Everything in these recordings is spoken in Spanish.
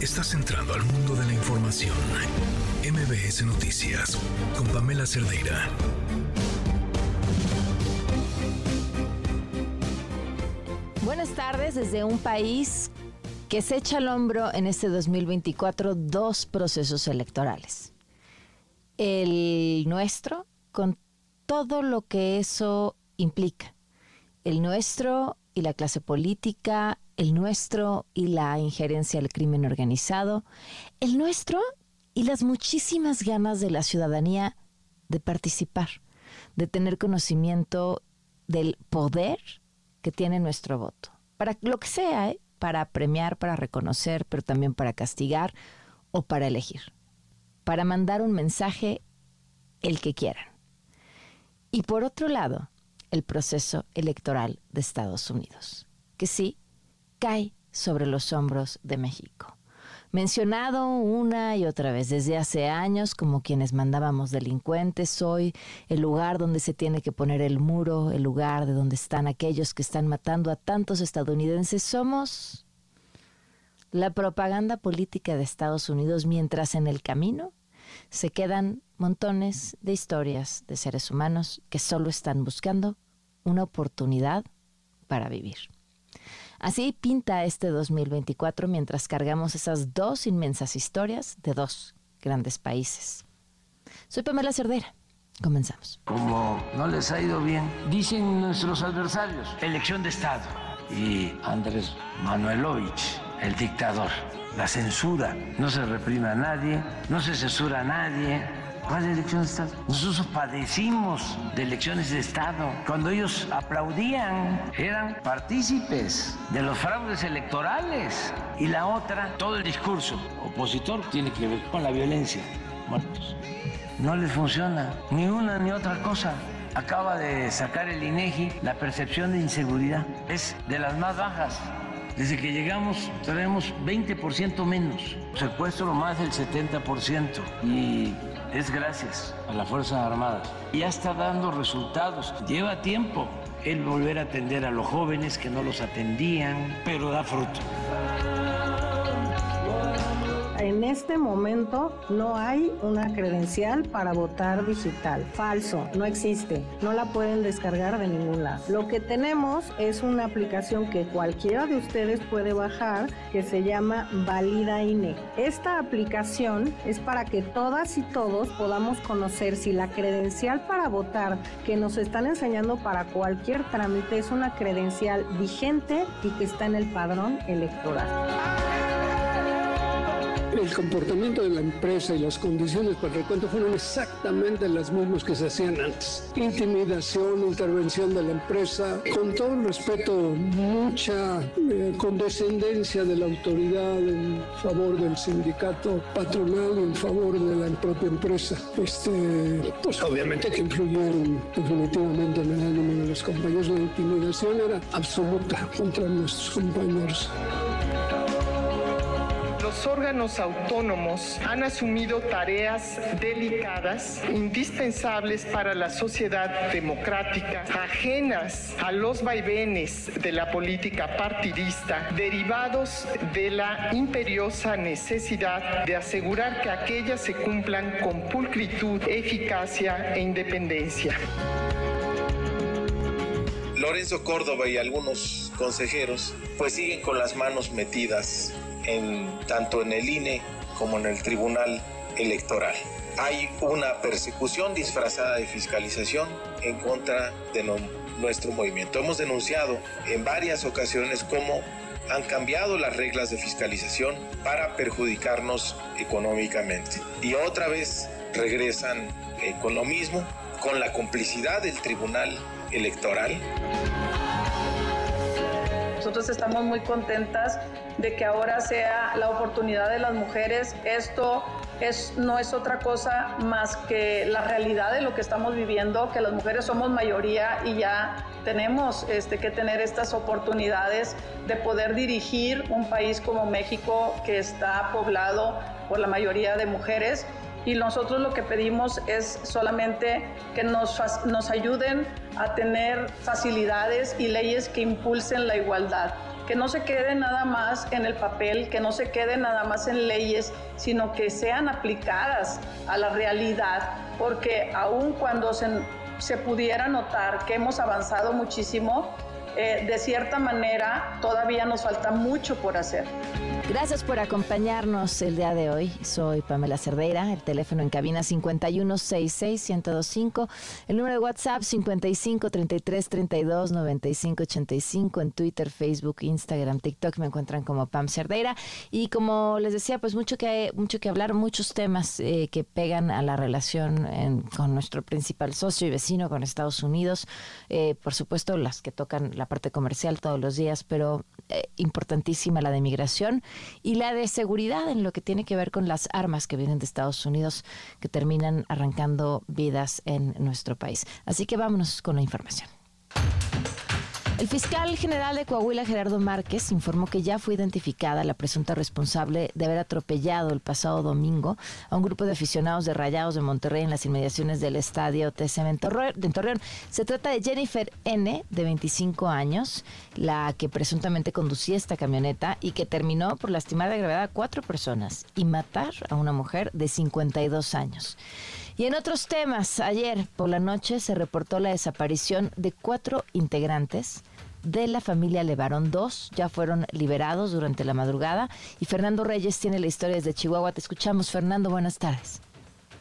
Estás entrando al mundo de la información. MBS Noticias con Pamela Cerdeira. Buenas tardes desde un país que se echa al hombro en este 2024 dos procesos electorales. El nuestro, con todo lo que eso implica. El nuestro y la clase política, el nuestro y la injerencia al crimen organizado, el nuestro y las muchísimas ganas de la ciudadanía de participar, de tener conocimiento del poder que tiene nuestro voto. Para lo que sea, ¿eh? para premiar, para reconocer, pero también para castigar o para elegir. Para mandar un mensaje el que quieran. Y por otro lado, el proceso electoral de Estados Unidos, que sí cae sobre los hombros de México. Mencionado una y otra vez desde hace años como quienes mandábamos delincuentes, hoy el lugar donde se tiene que poner el muro, el lugar de donde están aquellos que están matando a tantos estadounidenses, somos la propaganda política de Estados Unidos mientras en el camino se quedan montones de historias de seres humanos que solo están buscando una oportunidad para vivir. Así pinta este 2024 mientras cargamos esas dos inmensas historias de dos grandes países. Soy Pamela Cerdera. Comenzamos. Como no les ha ido bien, dicen nuestros adversarios, elección de Estado. Y Andrés Manuelovich, el dictador, la censura, no se reprime a nadie, no se censura a nadie, ¿Cuál elección de Estado? Nosotros padecimos de elecciones de Estado. Cuando ellos aplaudían, eran partícipes de los fraudes electorales. Y la otra, todo el discurso opositor tiene que ver con la violencia. Muertos. No les funciona ni una ni otra cosa. Acaba de sacar el INEGI la percepción de inseguridad. Es de las más bajas. Desde que llegamos tenemos 20% menos, secuestro más del 70% y es gracias a las Fuerzas Armadas. Ya está dando resultados. Lleva tiempo el volver a atender a los jóvenes que no los atendían, pero da fruto en este momento no hay una credencial para votar digital. Falso, no existe. No la pueden descargar de ningún lado. Lo que tenemos es una aplicación que cualquiera de ustedes puede bajar que se llama Valida INE. Esta aplicación es para que todas y todos podamos conocer si la credencial para votar que nos están enseñando para cualquier trámite es una credencial vigente y que está en el padrón electoral el comportamiento de la empresa y las condiciones para el recuento fueron exactamente las mismas que se hacían antes. Intimidación, intervención de la empresa, con todo el respeto, mucha eh, condescendencia de la autoridad en favor del sindicato patronal en favor de la propia empresa. Este, pues obviamente que influyeron definitivamente en el ánimo de los compañeros. La intimidación era absoluta contra nuestros compañeros los órganos autónomos han asumido tareas delicadas, indispensables para la sociedad democrática, ajenas a los vaivenes de la política partidista, derivados de la imperiosa necesidad de asegurar que aquellas se cumplan con pulcritud, eficacia e independencia. Lorenzo Córdoba y algunos consejeros pues siguen con las manos metidas tanto en el INE como en el Tribunal Electoral. Hay una persecución disfrazada de fiscalización en contra de nuestro movimiento. Hemos denunciado en varias ocasiones cómo han cambiado las reglas de fiscalización para perjudicarnos económicamente. Y otra vez regresan con lo mismo, con la complicidad del Tribunal Electoral. Nosotros estamos muy contentas de que ahora sea la oportunidad de las mujeres. Esto es, no es otra cosa más que la realidad de lo que estamos viviendo, que las mujeres somos mayoría y ya tenemos este, que tener estas oportunidades de poder dirigir un país como México que está poblado por la mayoría de mujeres y nosotros lo que pedimos es solamente que nos, nos ayuden a tener facilidades y leyes que impulsen la igualdad. Que no se quede nada más en el papel, que no se quede nada más en leyes, sino que sean aplicadas a la realidad, porque aun cuando se, se pudiera notar que hemos avanzado muchísimo, eh, de cierta manera todavía nos falta mucho por hacer. Gracias por acompañarnos el día de hoy. Soy Pamela Cerdeira, el teléfono en cabina 5166125, el número de WhatsApp 5533329585, en Twitter, Facebook, Instagram, TikTok me encuentran como Pam Cerdeira y como les decía, pues mucho que mucho que hablar, muchos temas eh, que pegan a la relación con nuestro principal socio y vecino con Estados Unidos, eh, por supuesto las que tocan la parte comercial todos los días, pero eh, importantísima la de migración y la de seguridad en lo que tiene que ver con las armas que vienen de Estados Unidos que terminan arrancando vidas en nuestro país. Así que vámonos con la información. El fiscal general de Coahuila, Gerardo Márquez, informó que ya fue identificada la presunta responsable de haber atropellado el pasado domingo a un grupo de aficionados de Rayados de Monterrey en las inmediaciones del estadio TCM en Torreón. Se trata de Jennifer N., de 25 años, la que presuntamente conducía esta camioneta y que terminó por lastimar de gravedad a cuatro personas y matar a una mujer de 52 años. Y en otros temas, ayer por la noche se reportó la desaparición de cuatro integrantes de la familia Levarón. Dos ya fueron liberados durante la madrugada y Fernando Reyes tiene la historia desde Chihuahua. Te escuchamos, Fernando. Buenas tardes.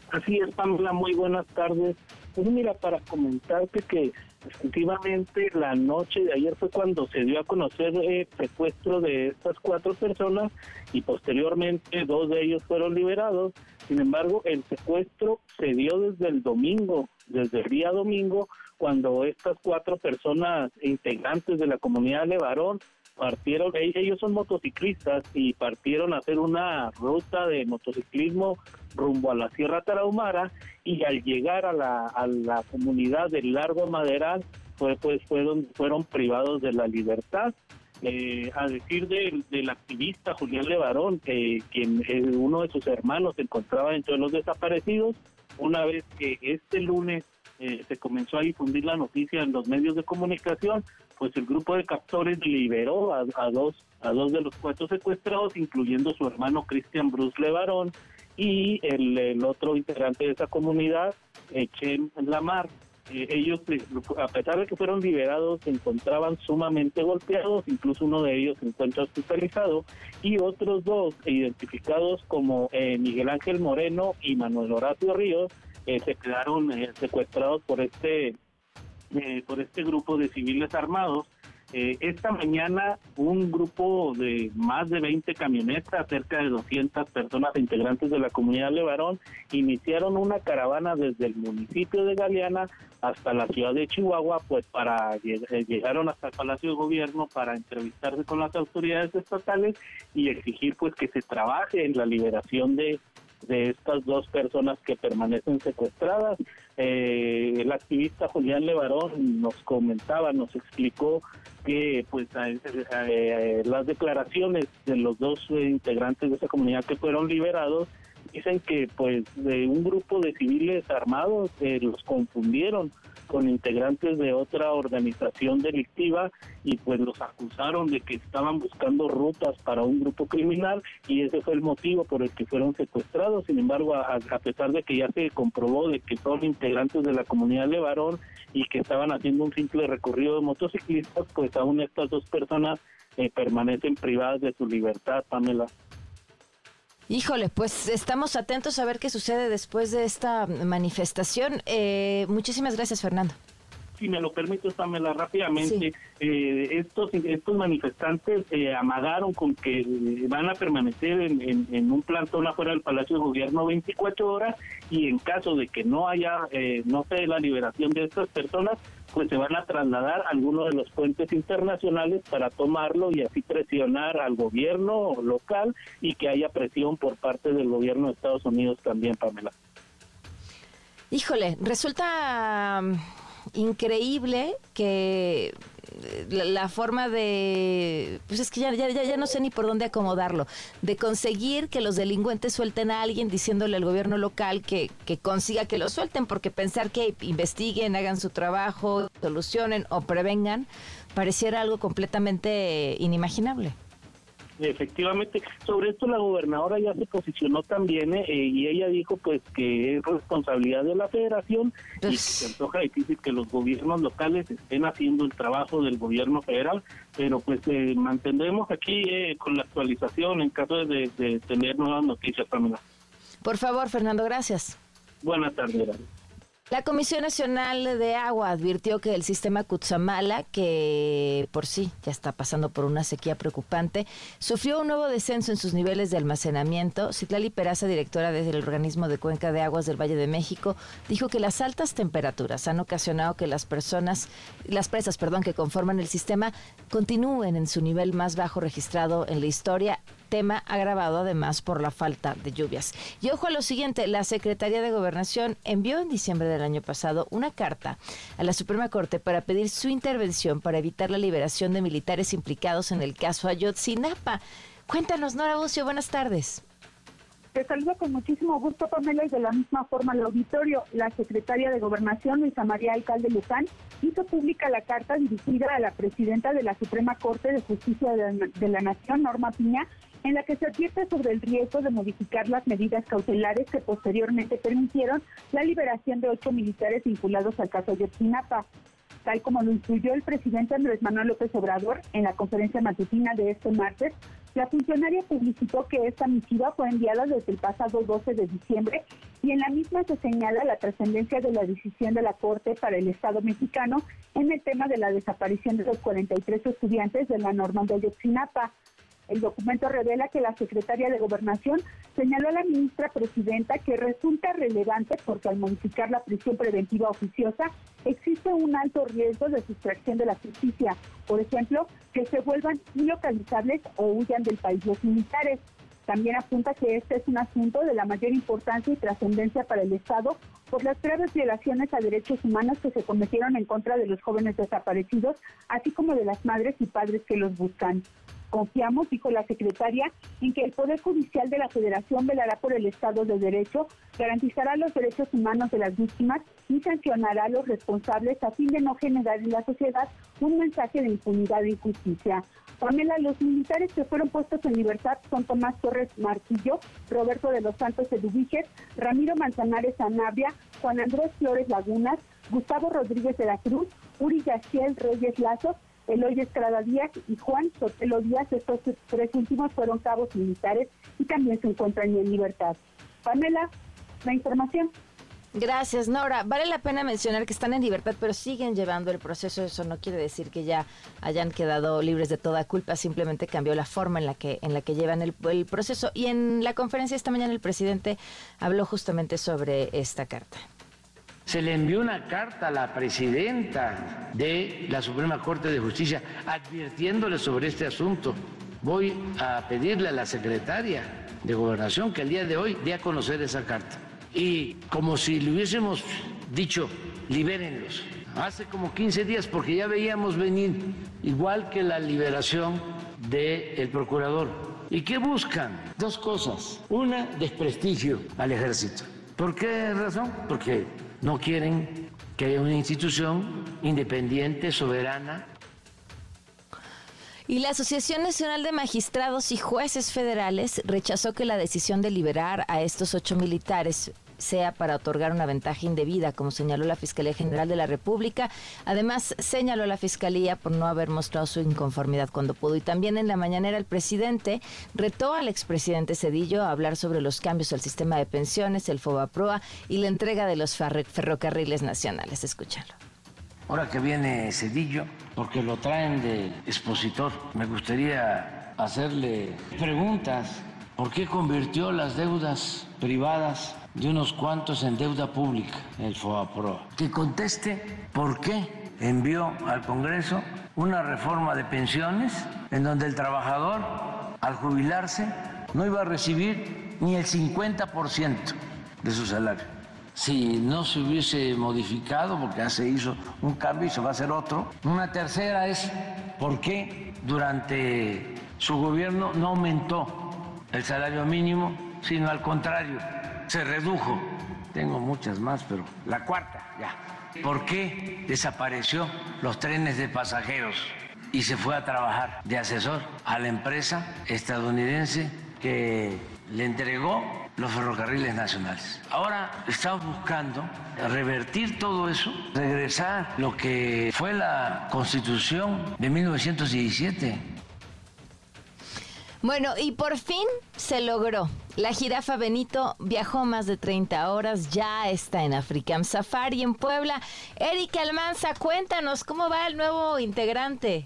Así es, Pamela. Muy buenas tardes. Pues mira, para comentarte que efectivamente la noche de ayer fue cuando se dio a conocer el secuestro de estas cuatro personas y posteriormente dos de ellos fueron liberados. Sin embargo, el secuestro se dio desde el domingo, desde el día domingo, cuando estas cuatro personas integrantes de la comunidad de Varón partieron, e-, ellos son motociclistas y partieron a hacer una ruta de motociclismo rumbo a la Sierra Tarahumara y al llegar a la, a la comunidad del Largo Maderal fue pues fueron, fueron privados de la libertad eh, a decir del, activista Julián Levarón, que quien eh, uno de sus hermanos se encontraba entre los desaparecidos, una vez que este lunes eh, se comenzó a difundir la noticia en los medios de comunicación, pues el grupo de captores liberó a, dos a dos de los cuatro secuestrados, incluyendo su hermano Cristian Bruce Levarón y el, el otro integrante de esa comunidad, Chen Lamar. Eh, ellos, eh, a pesar de que fueron liberados, se encontraban sumamente golpeados, incluso uno de ellos se encuentra hospitalizado, y otros dos, identificados como eh, Miguel Ángel Moreno y Manuel Horacio Ríos, se quedaron secuestrados por este, por este grupo de civiles armados eh, esta mañana un grupo de más de 20 camionetas, cerca de 200 personas integrantes de la comunidad Levarón, iniciaron una caravana desde el municipio de Galeana hasta la ciudad de Chihuahua, pues para eh, llegaron hasta el Palacio de Gobierno para entrevistarse con las autoridades estatales y exigir pues que se trabaje en la liberación de de estas dos personas que permanecen secuestradas. Eh, el activista Julián Levarón nos comentaba, nos explicó que pues las declaraciones de los dos integrantes de esa comunidad que fueron liberados dicen que pues de un grupo de civiles armados eh, los confundieron con integrantes de otra organización delictiva y pues los acusaron de que estaban buscando rutas para un grupo criminal y ese fue el motivo por el que fueron secuestrados. Sin embargo, a, pesar de que ya se comprobó de que son integrantes de la comunidad de varón y que estaban haciendo un simple recorrido de motociclistas, pues aún estas dos personas eh, permanecen privadas de su libertad, Pamela. Híjole, pues estamos atentos a ver qué sucede después de esta manifestación. Eh, muchísimas gracias, Fernando. Si me lo permite, Pamela, rápidamente, eh, estos, estos manifestantes eh, amagaron con que van a permanecer en, en, un plantón afuera del Palacio de Gobierno 24 horas y en caso de que no haya, no se la liberación de estas personas, pues se van a trasladar a algunos de los puentes internacionales para tomarlo y así presionar al gobierno local y que haya presión por parte del gobierno de Estados Unidos también, Pamela. Híjole, resulta increíble que la, forma de, pues es que ya, ya, ya no sé ni por dónde acomodarlo, de conseguir que los delincuentes suelten a alguien diciéndole al gobierno local que, que consiga que lo suelten, porque pensar que investiguen, hagan su trabajo, solucionen o prevengan, pareciera algo completamente inimaginable. Efectivamente, sobre esto la gobernadora ya se posicionó también eh, y ella dijo pues que es responsabilidad de la federación y que se antoja difícil que los gobiernos locales estén haciendo el trabajo del gobierno federal, pero pues eh, mantendremos aquí eh, con la actualización en caso de, de tener nuevas noticias, Pamela. Por favor, Fernando, gracias. Buenas tardes. La Comisión Nacional de Agua advirtió que el sistema Cutzamala, que por sí ya está pasando por una sequía preocupante, sufrió un nuevo descenso en sus niveles de almacenamiento. Citlali Peraza, directora del organismo de Cuenca de Aguas del Valle de México, dijo que las altas temperaturas han ocasionado que las personas, las presas, perdón, que conforman el sistema continúen en su nivel más bajo registrado en la historia tema agravado además por la falta de lluvias. Y ojo a lo siguiente, la Secretaría de Gobernación envió en diciembre del año pasado una carta a la Suprema Corte para pedir su intervención para evitar la liberación de militares implicados en el caso Ayotzinapa. Cuéntanos, Nora Bucio, buenas tardes. Te saludo con muchísimo gusto, Pamela, y de la misma forma al auditorio. La secretaria de Gobernación, Luisa María Alcalde Luzán, hizo pública la carta dirigida a la presidenta de la Suprema Corte de Justicia de la Nación, Norma Piña, en la que se advierte sobre el riesgo de modificar las medidas cautelares que posteriormente permitieron la liberación de ocho militares vinculados al caso Yotzinapa. Tal como lo incluyó el presidente Andrés Manuel López Obrador en la conferencia matutina de este martes, la funcionaria publicitó que esta misiva fue enviada desde el pasado 12 de diciembre y en la misma se señala la trascendencia de la decisión de la Corte para el Estado mexicano en el tema de la desaparición de los 43 estudiantes de la norma de Yotzinapa. El documento revela que la secretaria de Gobernación señaló a la ministra presidenta que resulta relevante porque al modificar la prisión preventiva oficiosa existe un alto riesgo de sustracción de la justicia. Por ejemplo, que se vuelvan ilocalizables o huyan del país los militares. También apunta que este es un asunto de la mayor importancia y trascendencia para el Estado por las graves violaciones a derechos humanos que se cometieron en contra de los jóvenes desaparecidos, así como de las madres y padres que los buscan. Confiamos, dijo la secretaria, en que el Poder Judicial de la Federación velará por el Estado de Derecho, garantizará los derechos humanos de las víctimas y sancionará a los responsables a fin de no generar en la sociedad un mensaje de impunidad e injusticia. Pamela, los militares que fueron puestos en libertad son Tomás Torres Martillo, Roberto de los Santos Eduvíquez, Ramiro Manzanares Anabria, Juan Andrés Flores Lagunas, Gustavo Rodríguez de la Cruz, Uri Yaciel Reyes Lazo Eloy Estrada Díaz y Juan Sotelo Díaz. Estos tres últimos fueron cabos militares y también se encuentran en libertad. Pamela, la información. Gracias, Nora. Vale la pena mencionar que están en libertad, pero siguen llevando el proceso. Eso no quiere decir que ya hayan quedado libres de toda culpa. Simplemente cambió la forma en la que en la que llevan el, el proceso. Y en la conferencia esta mañana el presidente habló justamente sobre esta carta se le envió una carta a la presidenta de la Suprema Corte de Justicia advirtiéndole sobre este asunto. Voy a pedirle a la secretaria de Gobernación que el día de hoy dé a conocer esa carta. Y como si le hubiésemos dicho, libérenlos. Hace como 15 días, porque ya veíamos venir, igual que la liberación del procurador. ¿Y qué buscan? Dos cosas. Una, desprestigio al ejército. ¿Por qué razón? Porque no quieren que haya una institución independiente, soberana. Y la Asociación Nacional de Magistrados y Jueces Federales rechazó que la decisión de liberar a estos ocho militares sea para otorgar una ventaja indebida, como señaló la Fiscalía General de la República. Además, señaló la Fiscalía por no haber mostrado su inconformidad cuando pudo. Y también en la mañanera el presidente retó al expresidente Cedillo a hablar sobre los cambios al sistema de pensiones, el FOBAPROA y la entrega de los ferrocarriles nacionales. Escúchalo. Ahora que viene Cedillo, porque lo traen de expositor, me gustaría hacerle preguntas. ¿Por qué convirtió las deudas privadas de unos cuantos en deuda pública, el FOAPRO. Que conteste por qué envió al Congreso una reforma de pensiones en donde el trabajador, al jubilarse, no iba a recibir ni el 50% de su salario, si no se hubiese modificado, porque ya se hizo un cambio y se va a hacer otro. Una tercera es por qué durante su gobierno no aumentó el salario mínimo, sino al contrario, se redujo. Tengo muchas más, pero la cuarta ya. ¿Por qué desapareció los trenes de pasajeros y se fue a trabajar de asesor a la empresa estadounidense que le entregó los ferrocarriles nacionales. Ahora estamos buscando revertir todo eso, regresar lo que fue la constitución de 1917. Bueno, y por fin se logró. La jirafa Benito viajó más de 30 horas, ya está en African Safari en Puebla. Erika Almanza, cuéntanos cómo va el nuevo integrante.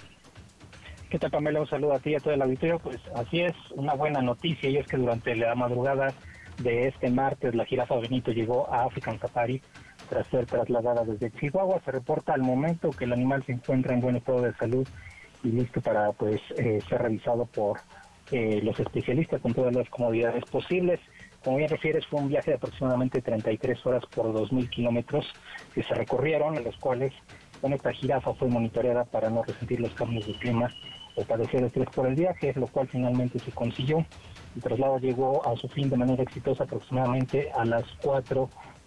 ¿Qué tal, Pamela? Un saludo a ti y a todo el auditorio. Pues así es, una buena noticia y es que durante la madrugada de este martes la jirafa Benito llegó a African Safari tras ser trasladada desde Chihuahua. Se reporta al momento que el animal se encuentra en buen estado de salud y listo para pues eh, ser revisado por eh, los especialistas con todas las comodidades posibles. Como bien refieres, fue un viaje de aproximadamente 33 horas por 2.000 kilómetros que se recorrieron, en los cuales bueno, esta jirafa fue monitoreada para no resentir los cambios de clima o padecer estrés por el viaje, lo cual finalmente se consiguió. El traslado llegó a su fin de manera exitosa aproximadamente a las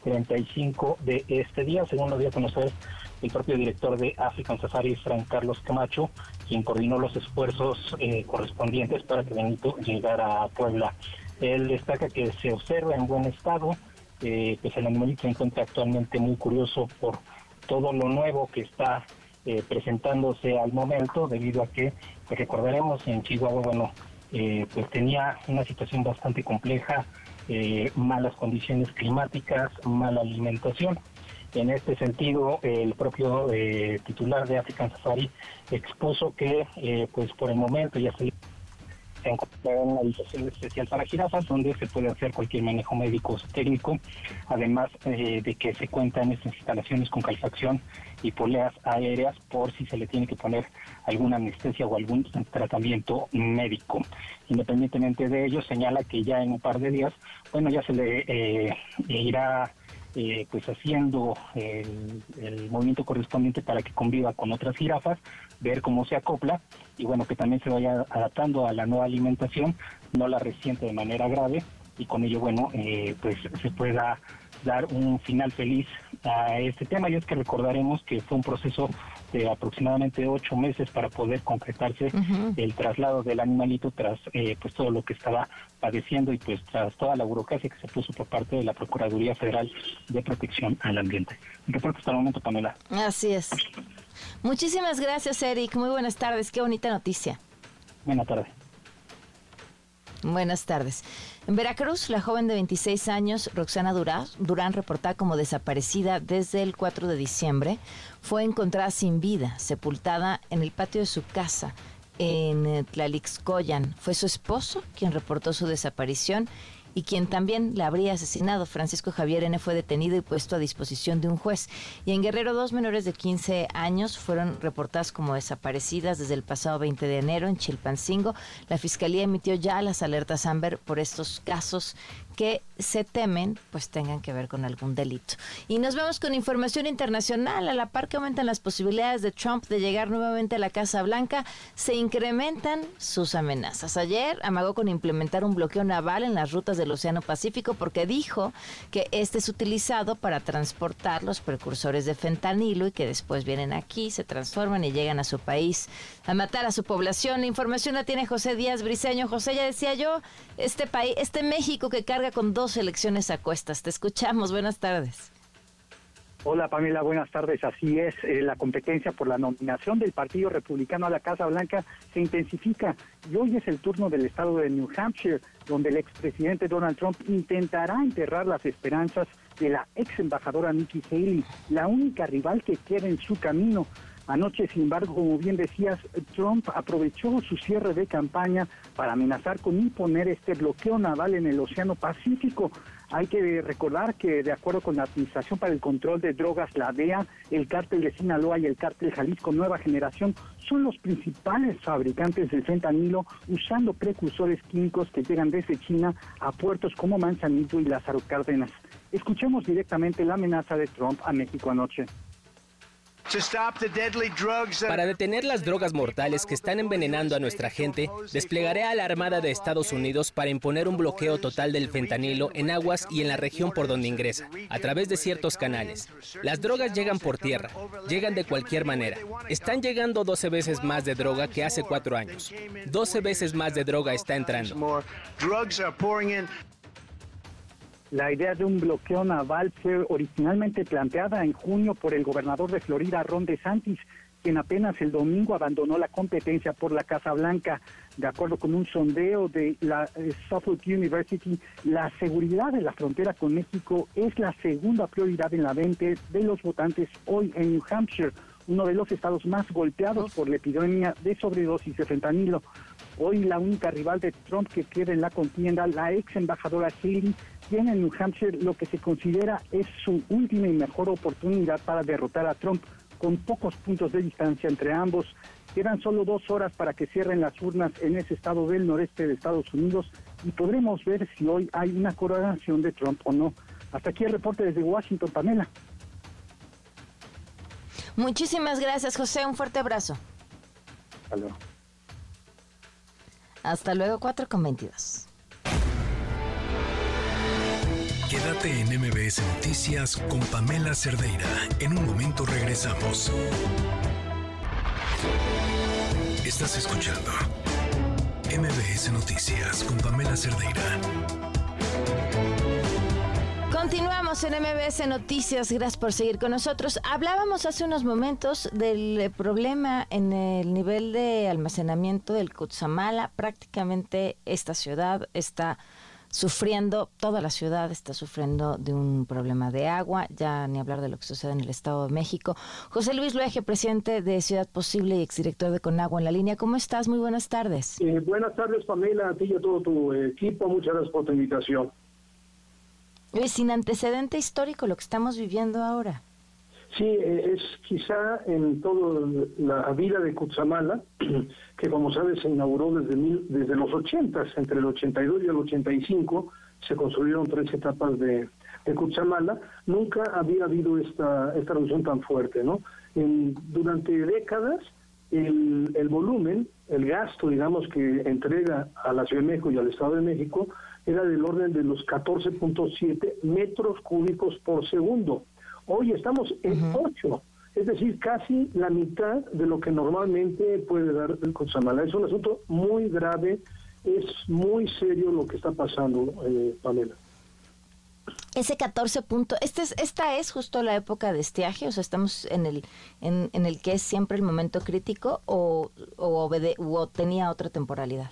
4.35 de este día, según lo dio a el propio director de African Safari, Frank Carlos Camacho, quien coordinó los esfuerzos eh, correspondientes para que Benito llegara a Puebla. Él destaca que se observa en buen estado, eh, pues el animalito se encuentra actualmente muy curioso por todo lo nuevo que está eh, presentándose al momento, debido a que, pues recordaremos, en Chihuahua, bueno, eh, pues tenía una situación bastante compleja, eh, malas condiciones climáticas, mala alimentación. En este sentido, el propio eh, titular de African Safari expuso que, pues por el momento ya se encuentra en una habitación especial para jirafas donde se puede hacer cualquier manejo médico técnico, además de que se cuenta en estas instalaciones con calefacción y poleas aéreas por si se le tiene que poner alguna anestesia o algún tratamiento médico. Independientemente de ello, señala que ya en un par de días, bueno, ya se le eh, irá eh, pues haciendo el, el, movimiento correspondiente para que conviva con otras jirafas, ver cómo se acopla y bueno, que también se vaya adaptando a la nueva alimentación, no la resiente de manera grave y con ello, bueno, eh, pues se pueda dar un final feliz a este tema. Y es que recordaremos que fue un proceso de aproximadamente ocho meses para poder concretarse el traslado del animalito tras eh, pues todo lo que estaba padeciendo y pues tras toda la burocracia que se puso por parte de la Procuraduría Federal de Protección al Ambiente. Reporte hasta el momento, Pamela. Así es. Muchísimas gracias, Eric. Muy buenas tardes. Qué bonita noticia. Buenas tardes. Buenas tardes. En Veracruz, la joven de 26 años, Roxana Durán, Durán, reportada como desaparecida desde el 4 de diciembre, fue encontrada sin vida, sepultada en el patio de su casa en eh, Tlalixcoyan. Fue su esposo quien reportó su desaparición y quien también la habría asesinado. Francisco Javier N. fue detenido y puesto a disposición de un juez. Y en Guerrero, dos menores de 15 años fueron reportadas como desaparecidas desde el pasado 20 de enero en Chilpancingo. La Fiscalía emitió ya las alertas Amber por estos casos que se temen pues tengan que ver con algún delito. Y nos vemos con información internacional. A la par que aumentan las posibilidades de Trump de llegar nuevamente a la Casa Blanca, se incrementan sus amenazas. Ayer amagó con implementar un bloqueo naval en las rutas del Océano Pacífico porque dijo que este es utilizado para transportar los precursores de fentanilo y que después vienen aquí, se transforman y llegan a su país a matar a su población. La información la tiene José Díaz Briceño. José, ya decía yo, este país, este México que carga con dos elecciones a cuestas. Te escuchamos. Buenas tardes. Hola Pamela, buenas tardes. Así es, eh, la competencia por la nominación del Partido Republicano a la Casa Blanca se intensifica y hoy es el turno del estado de New Hampshire, donde el expresidente Donald Trump intentará enterrar las esperanzas de la ex embajadora Nikki Haley, la única rival que queda en su camino. Anoche, sin embargo, como bien decías, Trump aprovechó su cierre de campaña para amenazar con imponer este bloqueo naval en el Océano Pacífico. Hay que recordar que, de acuerdo con la Administración para el Control de Drogas, la DEA, el cártel de Sinaloa y el cártel Jalisco Nueva Generación son los principales fabricantes del fentanilo usando precursores químicos que llegan desde China a puertos como Manzanillo y Lázaro Cárdenas. Escuchemos directamente la amenaza de Trump a México anoche. Para detener las drogas mortales que están envenenando a nuestra gente, desplegaré a la Armada de Estados Unidos para imponer un bloqueo total del fentanilo en aguas y en la región por donde ingresa, a través de ciertos canales. Las drogas llegan por tierra, llegan de cualquier manera. Están llegando 12 veces más de droga que hace cuatro años. 12 veces más de droga está entrando. La idea de un bloqueo naval fue originalmente planteada en junio por el gobernador de Florida, Ron DeSantis, quien apenas el domingo abandonó la competencia por la Casa Blanca. De acuerdo con un sondeo de la eh, Suffolk University, la seguridad de la frontera con México es la segunda prioridad en la mente de los votantes hoy en New Hampshire, uno de los estados más golpeados por la epidemia de sobredosis de fentanilo. Hoy la única rival de Trump que queda en la contienda, la ex embajadora Haley, tiene en New Hampshire lo que se considera es su última y mejor oportunidad para derrotar a Trump con pocos puntos de distancia entre ambos. Quedan solo dos horas para que cierren las urnas en ese estado del noreste de Estados Unidos y podremos ver si hoy hay una coronación de Trump o no. Hasta aquí el reporte desde Washington, Pamela. Muchísimas gracias, José. Un fuerte abrazo. Hasta luego. Hasta luego, 4 con 22. Quédate en MBS Noticias con Pamela Cerdeira. En un momento regresamos. Estás escuchando MBS Noticias con Pamela Cerdeira. Continuamos en MBS Noticias, gracias por seguir con nosotros. Hablábamos hace unos momentos del problema en el nivel de almacenamiento del Cutzamala. Prácticamente esta ciudad está sufriendo, toda la ciudad está sufriendo de un problema de agua, ya ni hablar de lo que sucede en el Estado de México. José Luis Luege, presidente de Ciudad Posible y exdirector de Conagua en la línea, ¿cómo estás? Muy buenas tardes. Eh, buenas tardes, Pamela, a ti y a todo tu equipo, muchas gracias por tu invitación. Es sin antecedente histórico lo que estamos viviendo ahora. Sí, eh, es quizá en toda la vida de Cutzamala, que como sabes se inauguró desde, desde los 80, entre el 82 y el 85, se construyeron tres etapas de, de nunca había habido esta, esta reducción tan fuerte, ¿no? durante décadas, el, el volumen, el gasto, digamos, que entrega a la Ciudad de México y al Estado de México, era del orden de los 14.7 metros cúbicos por segundo. Hoy estamos en 8, es decir, casi la mitad de lo que normalmente puede dar el Consamala. Es un asunto muy grave, es muy serio lo que está pasando, eh, Pamela. Ese 14 punto, este es, esta es justo la época de estiaje, o sea, estamos en el en, en el que es siempre el momento crítico o, o, o tenía otra temporalidad.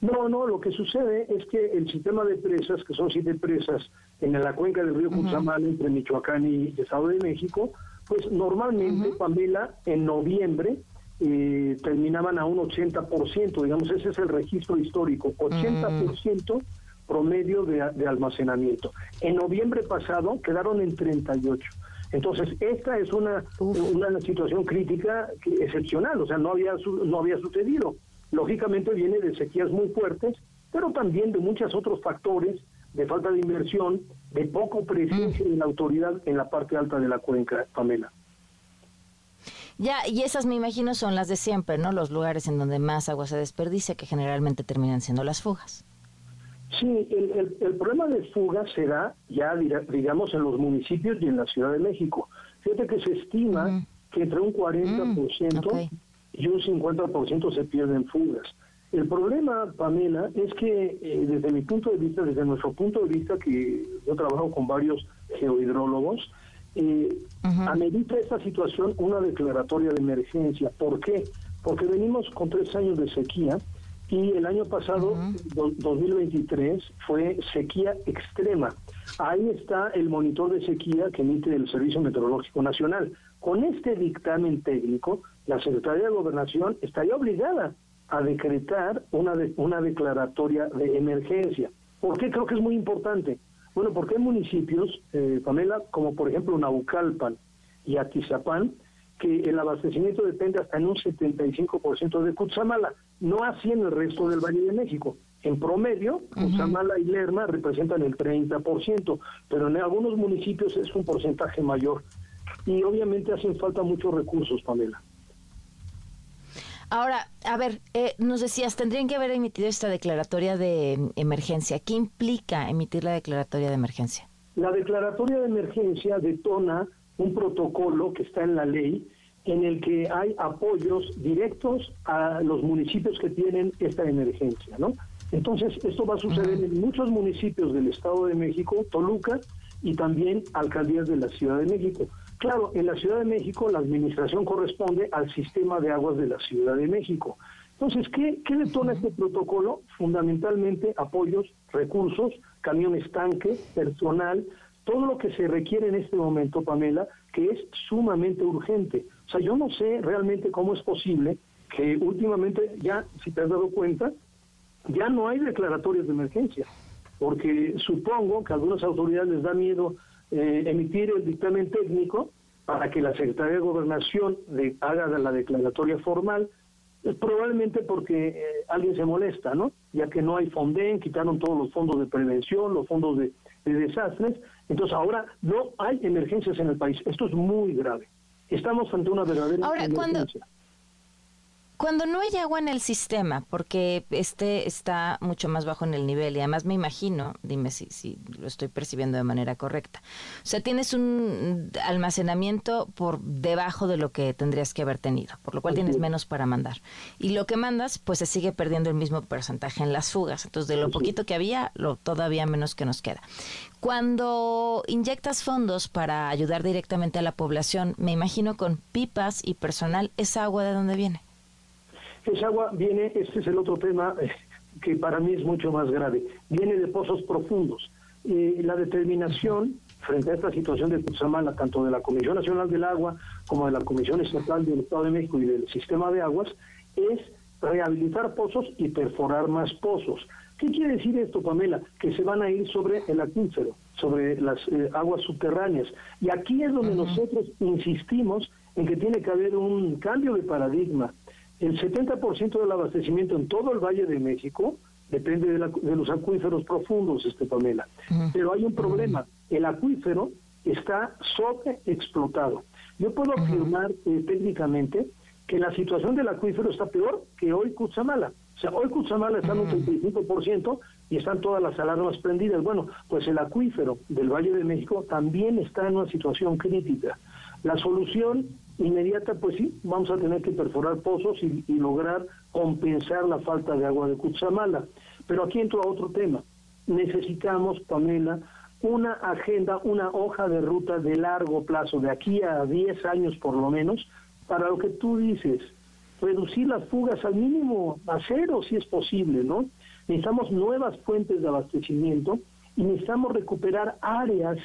No, no, lo que sucede es que el sistema de presas, que son siete presas en la cuenca del río Cutzamala, entre Michoacán y el Estado de México, pues normalmente, Pamela, en noviembre eh, terminaban a un 80%, digamos, ese es el registro histórico, 80% promedio de, de, almacenamiento. En noviembre pasado quedaron en 38. Entonces, esta es una, una situación crítica excepcional, o sea, no había, no había sucedido. Lógicamente viene de sequías muy fuertes, pero también de muchos otros factores, de falta de inversión, de poco presencia de la autoridad en la parte alta de la cuenca, Pamela. Ya, y esas me imagino son las de siempre, ¿no? Los lugares en donde más agua se desperdicia, que generalmente terminan siendo las fugas. Sí, el, el, problema de fugas se da ya, digamos, en los municipios y en la Ciudad de México. Fíjate que se estima que entre un 40% y un 50% se pierden fugas. El problema, Pamela, es que eh, desde mi punto de vista, desde nuestro punto de vista, que yo trabajo con varios geohidrólogos, eh, amerita esta situación una declaratoria de emergencia. ¿Por qué? Porque venimos con tres años de sequía y el año pasado, 2023, fue sequía extrema. Ahí está el monitor de sequía que emite el Servicio Meteorológico Nacional. Con este dictamen técnico, la Secretaría de Gobernación estaría obligada a decretar una, una declaratoria de emergencia. ¿Por qué creo que es muy importante? Bueno, porque hay municipios, eh, Pamela, como por ejemplo Naucalpan y Atizapán, que el abastecimiento depende hasta en un 75% de Cutzamala. no así en el resto del Valle de México. En promedio, Cutzamala y Lerma representan el 30%, pero en algunos municipios es un porcentaje mayor. Y obviamente hacen falta muchos recursos, Pamela. Ahora, a ver, eh, nos decías, tendrían que haber emitido esta declaratoria de emergencia. ¿Qué implica emitir la declaratoria de emergencia? La declaratoria de emergencia detona un protocolo que está en la ley en el que hay apoyos directos a los municipios que tienen esta emergencia, ¿no? Entonces, esto va a suceder en muchos municipios del Estado de México, Toluca y también alcaldías de la Ciudad de México. Claro, en la Ciudad de México la administración corresponde al sistema de aguas de la Ciudad de México. Entonces, ¿qué, qué detona este protocolo? Fundamentalmente apoyos, recursos, camiones tanque, personal, todo lo que se requiere en este momento, Pamela, que es sumamente urgente. O sea, yo no sé realmente cómo es posible que últimamente ya, si te has dado cuenta, ya no hay declaratorias de emergencia, porque supongo que a algunas autoridades les da miedo eh, emitir el dictamen técnico para que la Secretaría de Gobernación le haga la declaratoria formal, es probablemente porque eh, alguien se molesta, ¿no? Ya que no hay Fonden, quitaron todos los fondos de prevención, los fondos de, desastres, entonces ahora no hay emergencias en el país. Esto es muy grave. Estamos ante una verdadera ahora, emergencia. Cuando no hay agua en el sistema, porque este está mucho más bajo en el nivel y además me imagino, dime si, si lo estoy percibiendo de manera correcta, o sea, tienes un almacenamiento por debajo de lo que tendrías que haber tenido, por lo cual tienes menos para mandar. Y lo que mandas, pues se sigue perdiendo el mismo porcentaje en las fugas. Entonces, de lo poquito que había, lo todavía menos que nos queda. Cuando inyectas fondos para ayudar directamente a la población, me imagino con pipas y personal, ¿esa agua de dónde viene? Esa agua viene, este es el otro tema eh, que para mí es mucho más grave, viene de pozos profundos. la determinación frente a esta situación de Cutzamala, tanto de la Comisión Nacional del Agua como de la Comisión Estatal del Estado de México y del Sistema de Aguas, es rehabilitar pozos y perforar más pozos. ¿Qué quiere decir esto, Pamela? Que se van a ir sobre el acuífero, sobre las eh, aguas subterráneas. Y aquí es donde nosotros insistimos en que tiene que haber un cambio de paradigma el 70% del abastecimiento en todo el Valle de México depende de, los acuíferos profundos, este Pamela. Pero hay un problema, el acuífero está sobreexplotado. Yo puedo afirmar eh, técnicamente que la situación del acuífero está peor que hoy Cutzamala. O sea, hoy Cutzamala está en un 35% y están todas las alarmas prendidas. Bueno, pues el acuífero del Valle de México también está en una situación crítica. La solución inmediata, pues sí, vamos a tener que perforar pozos y, lograr compensar la falta de agua de Cutzamala. Pero aquí entro a otro tema. Necesitamos, Pamela, una agenda, una hoja de ruta de largo plazo, de aquí a 10 años por lo menos, para lo que tú dices, reducir las fugas al mínimo, a cero si es posible, ¿no? Necesitamos nuevas fuentes de abastecimiento y necesitamos recuperar áreas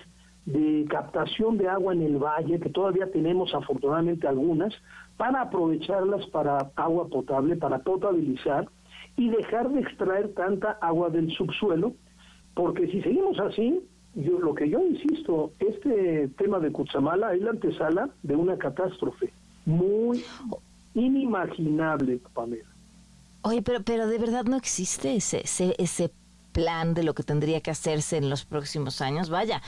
de captación de agua en el valle, que todavía tenemos afortunadamente algunas, para aprovecharlas para agua potable, para potabilizar y dejar de extraer tanta agua del subsuelo, porque si seguimos así, yo, lo que yo insisto, este tema de Cutzamala es la antesala de una catástrofe muy inimaginable, Pamela. Oye, pero, pero de verdad no existe ese, ese, ese plan de lo que tendría que hacerse en los próximos años. Vaya,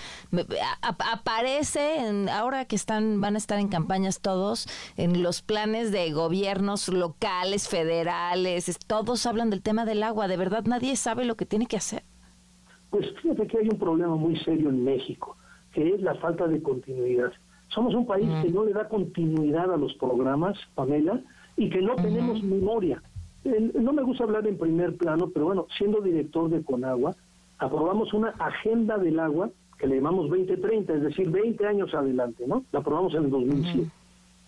aparece en, ahora que están van a estar en campañas todos en los planes de gobiernos locales, federales, todos hablan del tema del agua. De verdad nadie sabe lo que tiene que hacer. Pues fíjate que hay un problema muy serio en México, que es la falta de continuidad. Somos un país que no le da continuidad a los programas, Pamela, y que no tenemos memoria no me gusta hablar en primer plano, pero bueno, siendo director de Conagua, aprobamos una agenda del agua que le llamamos 2030, es decir, 20 años adelante, ¿no? La aprobamos en el 2007.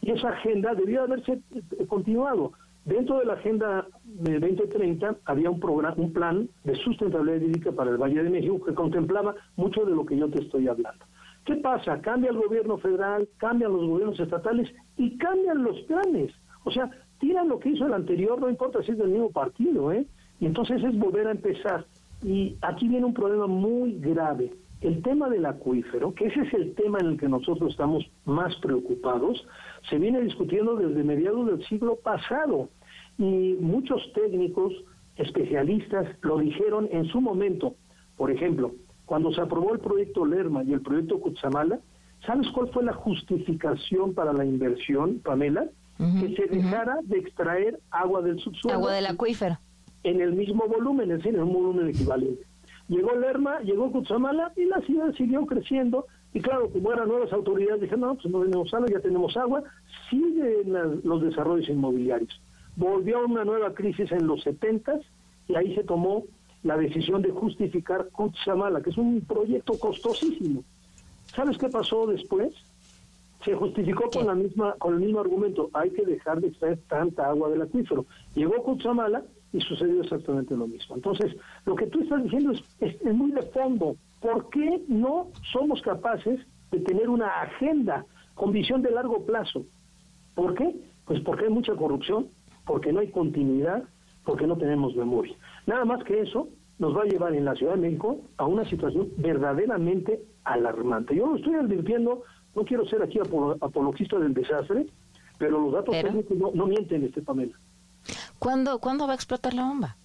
Y esa agenda debía haberse eh, continuado. Dentro de la agenda de 2030 había un programa, un plan de sustentabilidad hídrica para el Valle de México que contemplaba mucho de lo que yo te estoy hablando. ¿Qué pasa? Cambia el gobierno federal, cambian los gobiernos estatales y cambian los planes. O sea, tiran lo que hizo el anterior, no importa si es del mismo partido, ¿eh? Y entonces es volver a empezar. Y aquí viene un problema muy grave. El tema del acuífero, que ese es el tema en el que nosotros estamos más preocupados, se viene discutiendo desde mediados del siglo pasado. Y muchos técnicos, especialistas, lo dijeron en su momento. Por ejemplo, cuando se aprobó el proyecto Lerma y el proyecto Cutzamala, ¿sabes cuál fue la justificación para la inversión, Pamela? Que se dejara de extraer agua del subsuelo. Agua del acuífero. En el mismo volumen, es decir, en un volumen equivalente. Llegó Lerma, llegó Cutzamala y la ciudad siguió creciendo. Y claro, como eran nuevas autoridades, dijeron, no, pues no tenemos agua, ya tenemos agua. Siguen los desarrollos inmobiliarios. Volvió una nueva crisis en los 70 y ahí se tomó la decisión de justificar Cutzamala, que es un proyecto costosísimo. ¿Sabes qué pasó después? Se justificó con la misma con el mismo argumento hay que dejar de extraer tanta agua del acuífero llegó Cutzamala y sucedió exactamente lo mismo entonces lo que tú estás diciendo es, es, muy de fondo ¿por qué no somos capaces de tener una agenda con visión de largo plazo? ¿por qué? pues porque hay mucha corrupción porque no hay continuidad porque no tenemos memoria nada más que eso nos va a llevar en la Ciudad de México a una situación verdaderamente alarmante. Yo lo estoy advirtiendo no quiero ser aquí apologista del desastre, pero los datos técnicos no, no, mienten, este Pamela. ¿Cuándo, ¿Cuándo va a explotar la bomba?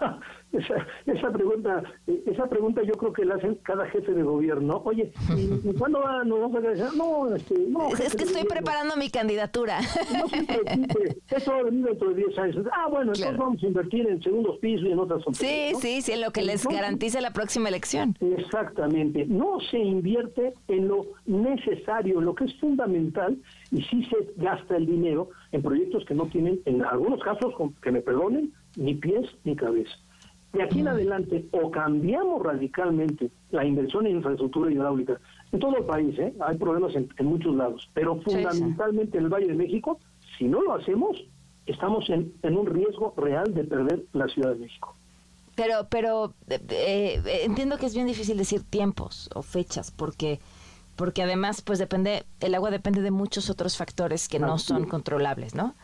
esa, esa pregunta esa pregunta yo creo que la hacen cada jefe de gobierno. Oye, ¿y, cuándo va, no vamos a? No, este, no, es que estoy preparando mi candidatura. No se preocupe, eso va a venir dentro de 10 años. Ah, bueno, entonces vamos a invertir en segundos pisos y en otras. Sí, sí, sí, en lo que les garantice la próxima elección. Exactamente. No se invierte en lo necesario, en lo que es fundamental, y sí se gasta el dinero en proyectos que no tienen, en algunos casos, que me perdonen, ni pies ni cabeza. De aquí en adelante, o cambiamos radicalmente la inversión en infraestructura hidráulica en todo el país, ¿eh? hay problemas en, muchos lados, pero fundamentalmente en el Valle de México, si no lo hacemos, estamos en, un riesgo real de perder la Ciudad de México. Pero, pero eh, eh, entiendo que es bien difícil decir tiempos o fechas, porque porque además, pues depende, el agua depende de muchos otros factores que no son controlables, ¿no?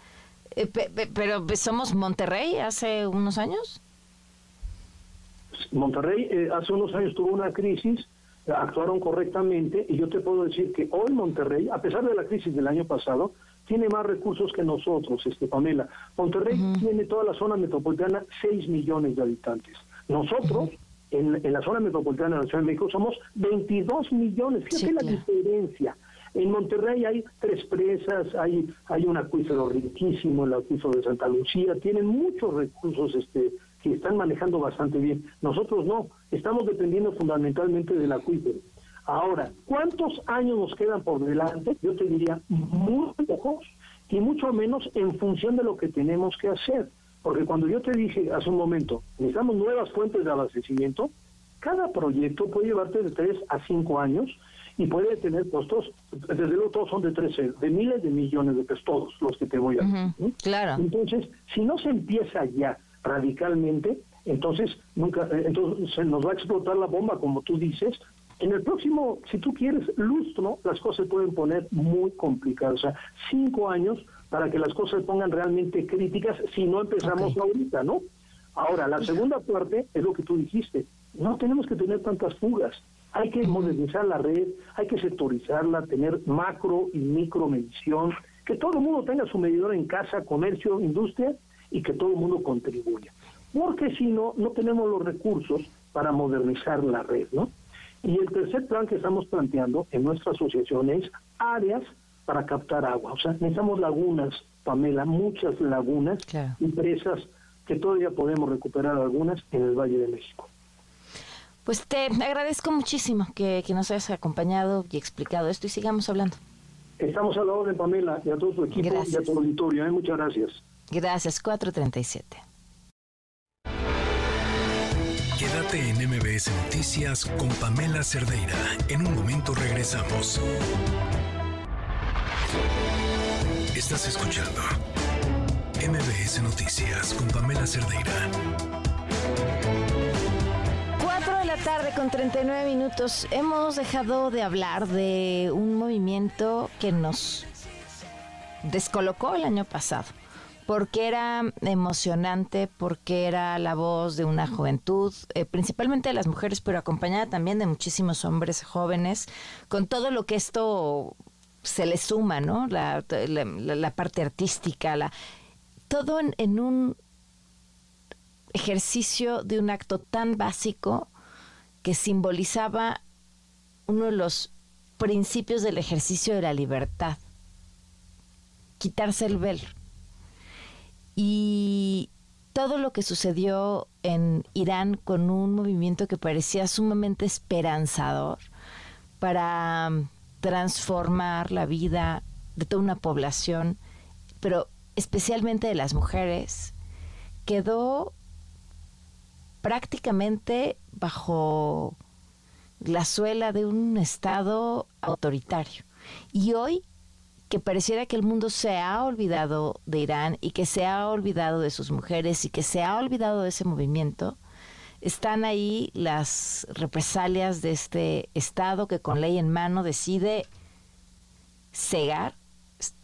Pero somos Monterrey hace unos años. Monterrey eh, hace unos años tuvo una crisis, actuaron correctamente y yo te puedo decir que hoy Monterrey, a pesar de la crisis del año pasado, tiene más recursos que nosotros, este Pamela. Monterrey tiene toda la zona metropolitana 6 millones de habitantes. Nosotros, en, la zona metropolitana de la Ciudad de México, somos 22 millones. Fíjate la diferencia. En Monterrey hay tres presas, hay, hay un acuífero riquísimo, el acuífero de Santa Lucía, tienen muchos recursos este, que están manejando bastante bien. Nosotros no, estamos dependiendo fundamentalmente del acuífero. Ahora, ¿cuántos años nos quedan por delante? Yo te diría muy pocos y mucho menos en función de lo que tenemos que hacer. Porque cuando yo te dije hace un momento, necesitamos nuevas fuentes de abastecimiento, cada proyecto puede llevarte de 3 a 5 años y puede tener costos, desde luego todos son de 13, de miles de millones de pesos, todos los que te voy a decir. Claro. Entonces, si no se empieza ya radicalmente, entonces nunca, eh, entonces se nos va a explotar la bomba, como tú dices. En el próximo, si tú quieres, lustro, las cosas se pueden poner muy complicadas. O sea, cinco años para que las cosas se pongan realmente críticas si no empezamos ahorita, ¿no? Ahora, la segunda parte es lo que tú dijiste. No tenemos que tener tantas fugas. Hay que modernizar la red, hay que sectorizarla, tener macro y micro medición, que todo el mundo tenga su medidor en casa, comercio, industria, y que todo el mundo contribuya. Porque si no, no tenemos los recursos para modernizar la red, ¿no? Y el tercer plan que estamos planteando en nuestra asociación es áreas para captar agua. O sea, necesitamos lagunas, Pamela, muchas lagunas y presas que todavía podemos recuperar algunas en el Valle de México. Pues te agradezco muchísimo que, nos hayas acompañado y explicado esto y sigamos hablando. Estamos a la orden, Pamela, y a todo tu equipo y a tu auditorio. ¿eh? Muchas gracias. Gracias, 437. Quédate en MBS Noticias con Pamela Cerdeira. En un momento regresamos. Estás escuchando MBS Noticias con Pamela Cerdeira. 4 de la tarde con 39 minutos. Hemos dejado de hablar de un movimiento que nos descolocó el año pasado porque era emocionante, porque era la voz de una juventud, eh, principalmente de las mujeres, pero acompañada también de muchísimos hombres jóvenes, con todo lo que esto se le suma, ¿no? La, parte artística, la, todo en, un ejercicio de un acto tan básico que simbolizaba uno de los principios del ejercicio de la libertad, quitarse el velo. Y todo lo que sucedió en Irán con un movimiento que parecía sumamente esperanzador para transformar la vida de toda una población, pero especialmente de las mujeres, quedó prácticamente bajo la suela de un Estado autoritario. Y hoy, que pareciera que el mundo se ha olvidado de Irán y que se ha olvidado de sus mujeres y que se ha olvidado de ese movimiento, están ahí las represalias de este Estado que con ley en mano decide cegar,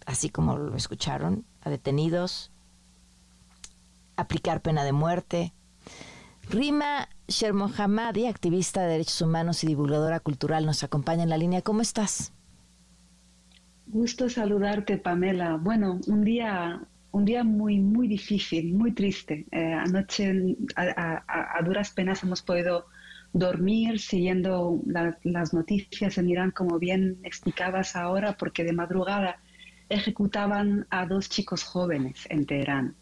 así como lo escucharon, a detenidos, aplicar pena de muerte. Rima Shermohamadi, activista de derechos humanos y divulgadora cultural, nos acompaña en la línea. ¿Cómo estás? Gusto saludarte, Pamela. Bueno, un día, un día muy, muy difícil, muy triste. Eh, anoche, a, duras penas, hemos podido dormir siguiendo las noticias en Irán, como bien explicabas ahora, porque de madrugada ejecutaban a dos chicos jóvenes en Teherán.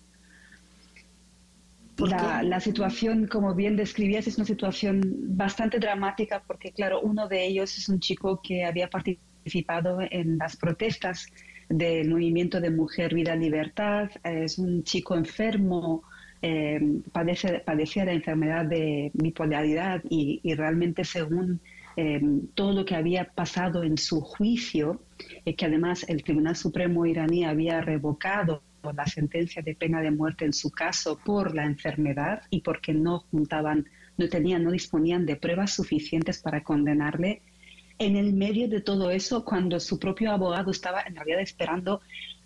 La, la, situación, como bien describías, es una situación bastante dramática porque, claro, uno de ellos es un chico que había participado en las protestas del movimiento de Mujer, Vida, Libertad. Es un chico enfermo, eh, padece, padecía la enfermedad de bipolaridad y, realmente según eh, todo lo que había pasado en su juicio, eh, que además el Tribunal Supremo iraní había revocado la sentencia de pena de muerte en su caso por la enfermedad y porque no juntaban, no tenían, no disponían de pruebas suficientes para condenarle. En el medio de todo eso, cuando su propio abogado estaba en realidad esperando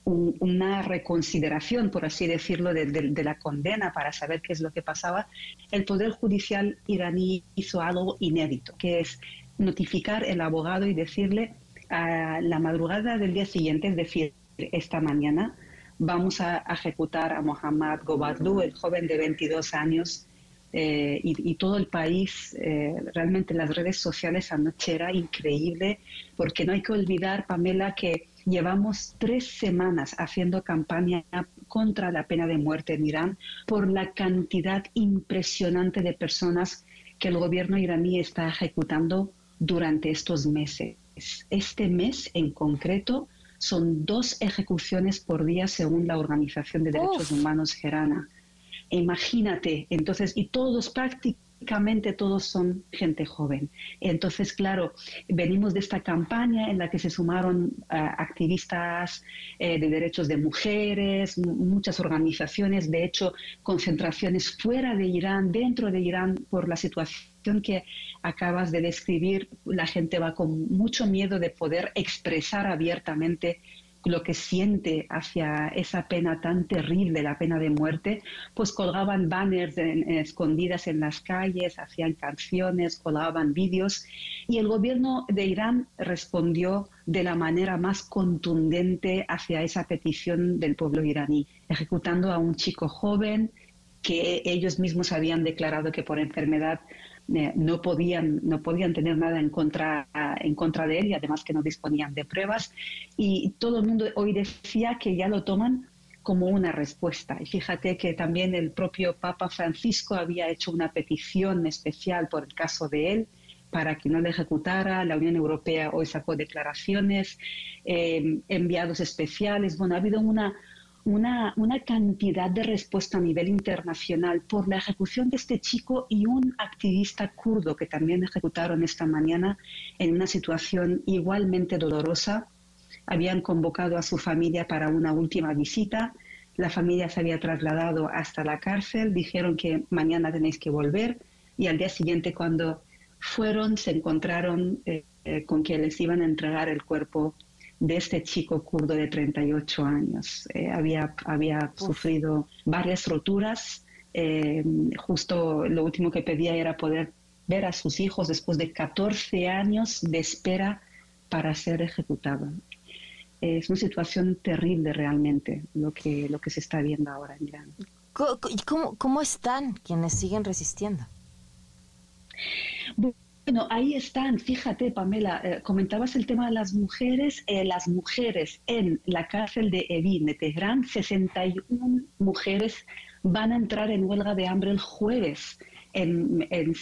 una reconsideración, por así decirlo, de, de, la condena para saber qué es lo que pasaba, el Poder Judicial iraní hizo algo inédito, que es notificar al abogado y decirle a la madrugada del día siguiente, es decir, esta mañana, vamos a ejecutar a Mohammad Gobadlu, el joven de 22 años, eh, y, todo el país, eh, realmente las redes sociales anoche era increíble, porque no hay que olvidar, Pamela, que llevamos tres semanas haciendo campaña contra la pena de muerte en Irán por la cantidad impresionante de personas que el gobierno iraní está ejecutando durante estos meses. Este mes en concreto son dos ejecuciones por día según la Organización de Derechos Humanos Gerana. Imagínate, entonces, y todos prácticamente todos son gente joven. Entonces, claro, venimos de esta campaña en la que se sumaron eh, activistas eh, de derechos de mujeres, muchas organizaciones, de hecho, concentraciones fuera de Irán, dentro de Irán, por la situación que acabas de describir, la gente va con mucho miedo de poder expresar abiertamente lo que siente hacia esa pena tan terrible, la pena de muerte, pues colgaban banners escondidas en las calles, hacían canciones, colgaban vídeos. Y el gobierno de Irán respondió de la manera más contundente hacia esa petición del pueblo iraní, ejecutando a un chico joven que ellos mismos habían declarado que por enfermedad eh, no, podían, no podían tener nada en contra, en contra de él y además que no disponían de pruebas. Y todo el mundo hoy decía que ya lo toman como una respuesta. Y fíjate que también el propio Papa Francisco había hecho una petición especial por el caso de él para que no le ejecutara. La Unión Europea hoy sacó declaraciones, eh, enviados especiales. Bueno, ha habido una, una, cantidad de respuesta a nivel internacional por la ejecución de este chico y un activista kurdo que también ejecutaron esta mañana en una situación igualmente dolorosa. Habían convocado a su familia para una última visita. La familia se había trasladado hasta la cárcel, dijeron que mañana tenéis que volver y al día siguiente cuando fueron se encontraron eh, eh, con que les iban a entregar el cuerpo de este chico kurdo de 38 años. Eh, había había sufrido varias roturas. Eh, justo lo último que pedía era poder ver a sus hijos después de 14 años de espera para ser ejecutado. Es una situación terrible realmente lo que, lo que se está viendo ahora en Irán. ¿Cómo, cómo están quienes siguen resistiendo? Bueno, ahí están, fíjate Pamela, eh, comentabas el tema de las mujeres, eh, las mujeres en la cárcel de Evin, de Teherán, 61 mujeres van a entrar en huelga de hambre el jueves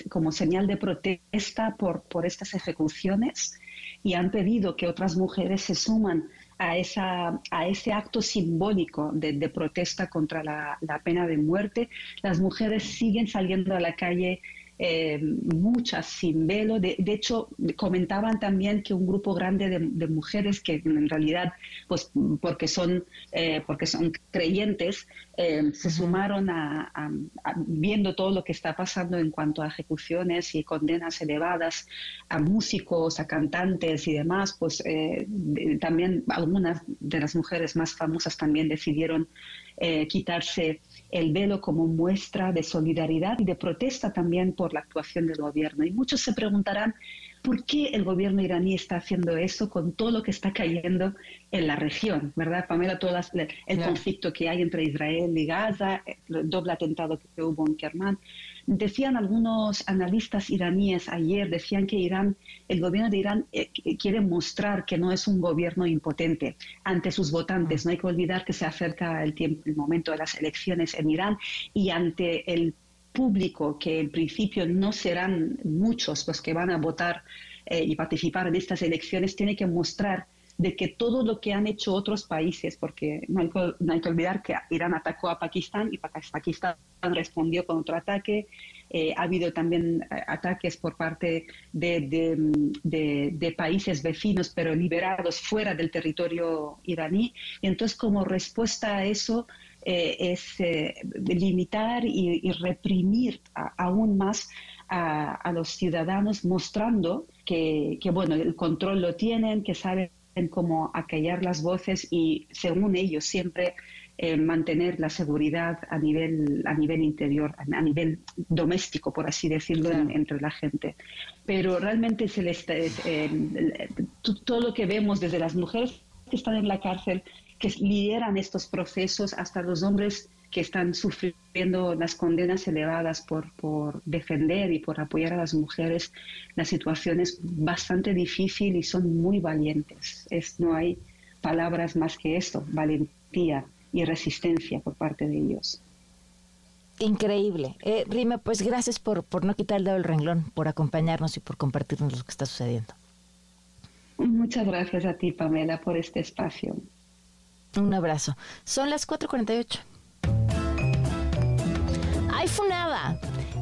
como señal de protesta por, por estas ejecuciones y han pedido que otras mujeres se suman a, esa, a ese acto simbólico de, protesta contra la, la, pena de muerte. Las mujeres siguen saliendo a la calle eh, muchas sin velo. De, hecho, comentaban también que un grupo grande de, mujeres que en realidad, pues porque son, eh, porque son creyentes, eh, se sumaron a, viendo todo lo que está pasando en cuanto a ejecuciones y condenas elevadas a músicos, a cantantes y demás, pues también algunas de las mujeres más famosas también decidieron quitarse el velo como muestra de solidaridad y de protesta también por la actuación del gobierno. Y muchos se preguntarán por qué el gobierno iraní está haciendo eso con todo lo que está cayendo en la región, ¿verdad, Pamela? Todo el conflicto que hay entre Israel y Gaza, el doble atentado que hubo en Kerman. Decían algunos analistas iraníes ayer, decían que Irán, el gobierno de Irán eh, quiere mostrar que no es un gobierno impotente ante sus votantes. No hay que olvidar que se acerca el, tiempo, el momento de las elecciones en Irán y ante el público, que en principio no serán muchos los que van a votar eh, y participar en estas elecciones, tiene que mostrar de que todo lo que han hecho otros países, porque no hay, que, olvidar que Irán atacó a Pakistán y Pakistán respondió con otro ataque. Eh, ha habido también eh, ataques por parte de, países vecinos, pero liberados fuera del territorio iraní. Y entonces, como respuesta a eso, eh, es limitar y, reprimir aún más a, los ciudadanos, mostrando que, que, bueno, el control lo tienen, que saben en cómo acallar las voces y, según ellos, siempre eh, mantener la seguridad a nivel, a nivel interior, a nivel doméstico, por así decirlo, entre la gente. Pero realmente se les, eh, todo lo que vemos desde las mujeres que están en la cárcel, que lideran estos procesos, hasta los hombres que están sufriendo las condenas elevadas por, por defender y por apoyar a las mujeres, la situación es bastante difícil y son muy valientes. Es, no hay palabras más que esto, valentía y resistencia por parte de ellos. Increíble. Eh, Rime, pues gracias por, por no quitar el dedo del renglón, por acompañarnos y por compartirnos lo que está sucediendo. Muchas gracias a ti, Pamela, por este espacio. Un abrazo. Son las 4.48. ¡Ay, Funada!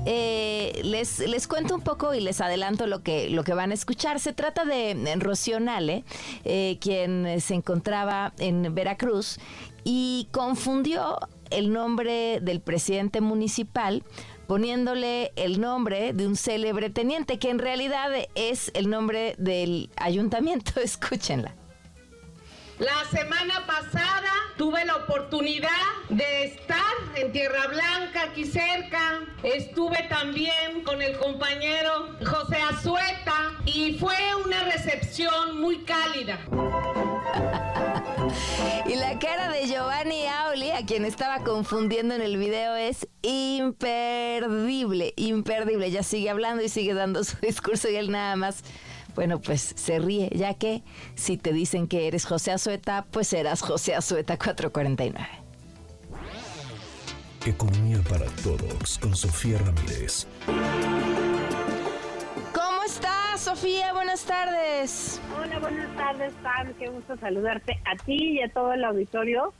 Eh, les, les cuento un poco y les adelanto lo que, lo que van a escuchar. Se trata de Rocío Nale, eh, quien se encontraba en Veracruz y confundió el nombre del presidente municipal poniéndole el nombre de un célebre teniente, que en realidad es el nombre del ayuntamiento. Escúchenla. La semana pasada tuve la oportunidad de estar en Tierra Blanca, aquí cerca. Estuve también con el compañero José Azueta y fue una recepción muy cálida. Y la cara de Giovanni Auli, a quien estaba confundiendo en el video, es imperdible, imperdible. Ya sigue hablando y sigue dando su discurso y él nada más bueno, pues se ríe, ya que si te dicen que eres José Azueta, pues serás José Azueta 449. Economía para todos con Sofía Ramírez. ¿Cómo estás, Sofía? Buenas tardes. Hola, buenas tardes, Pam. Qué gusto saludarte a ti y a todo el auditorio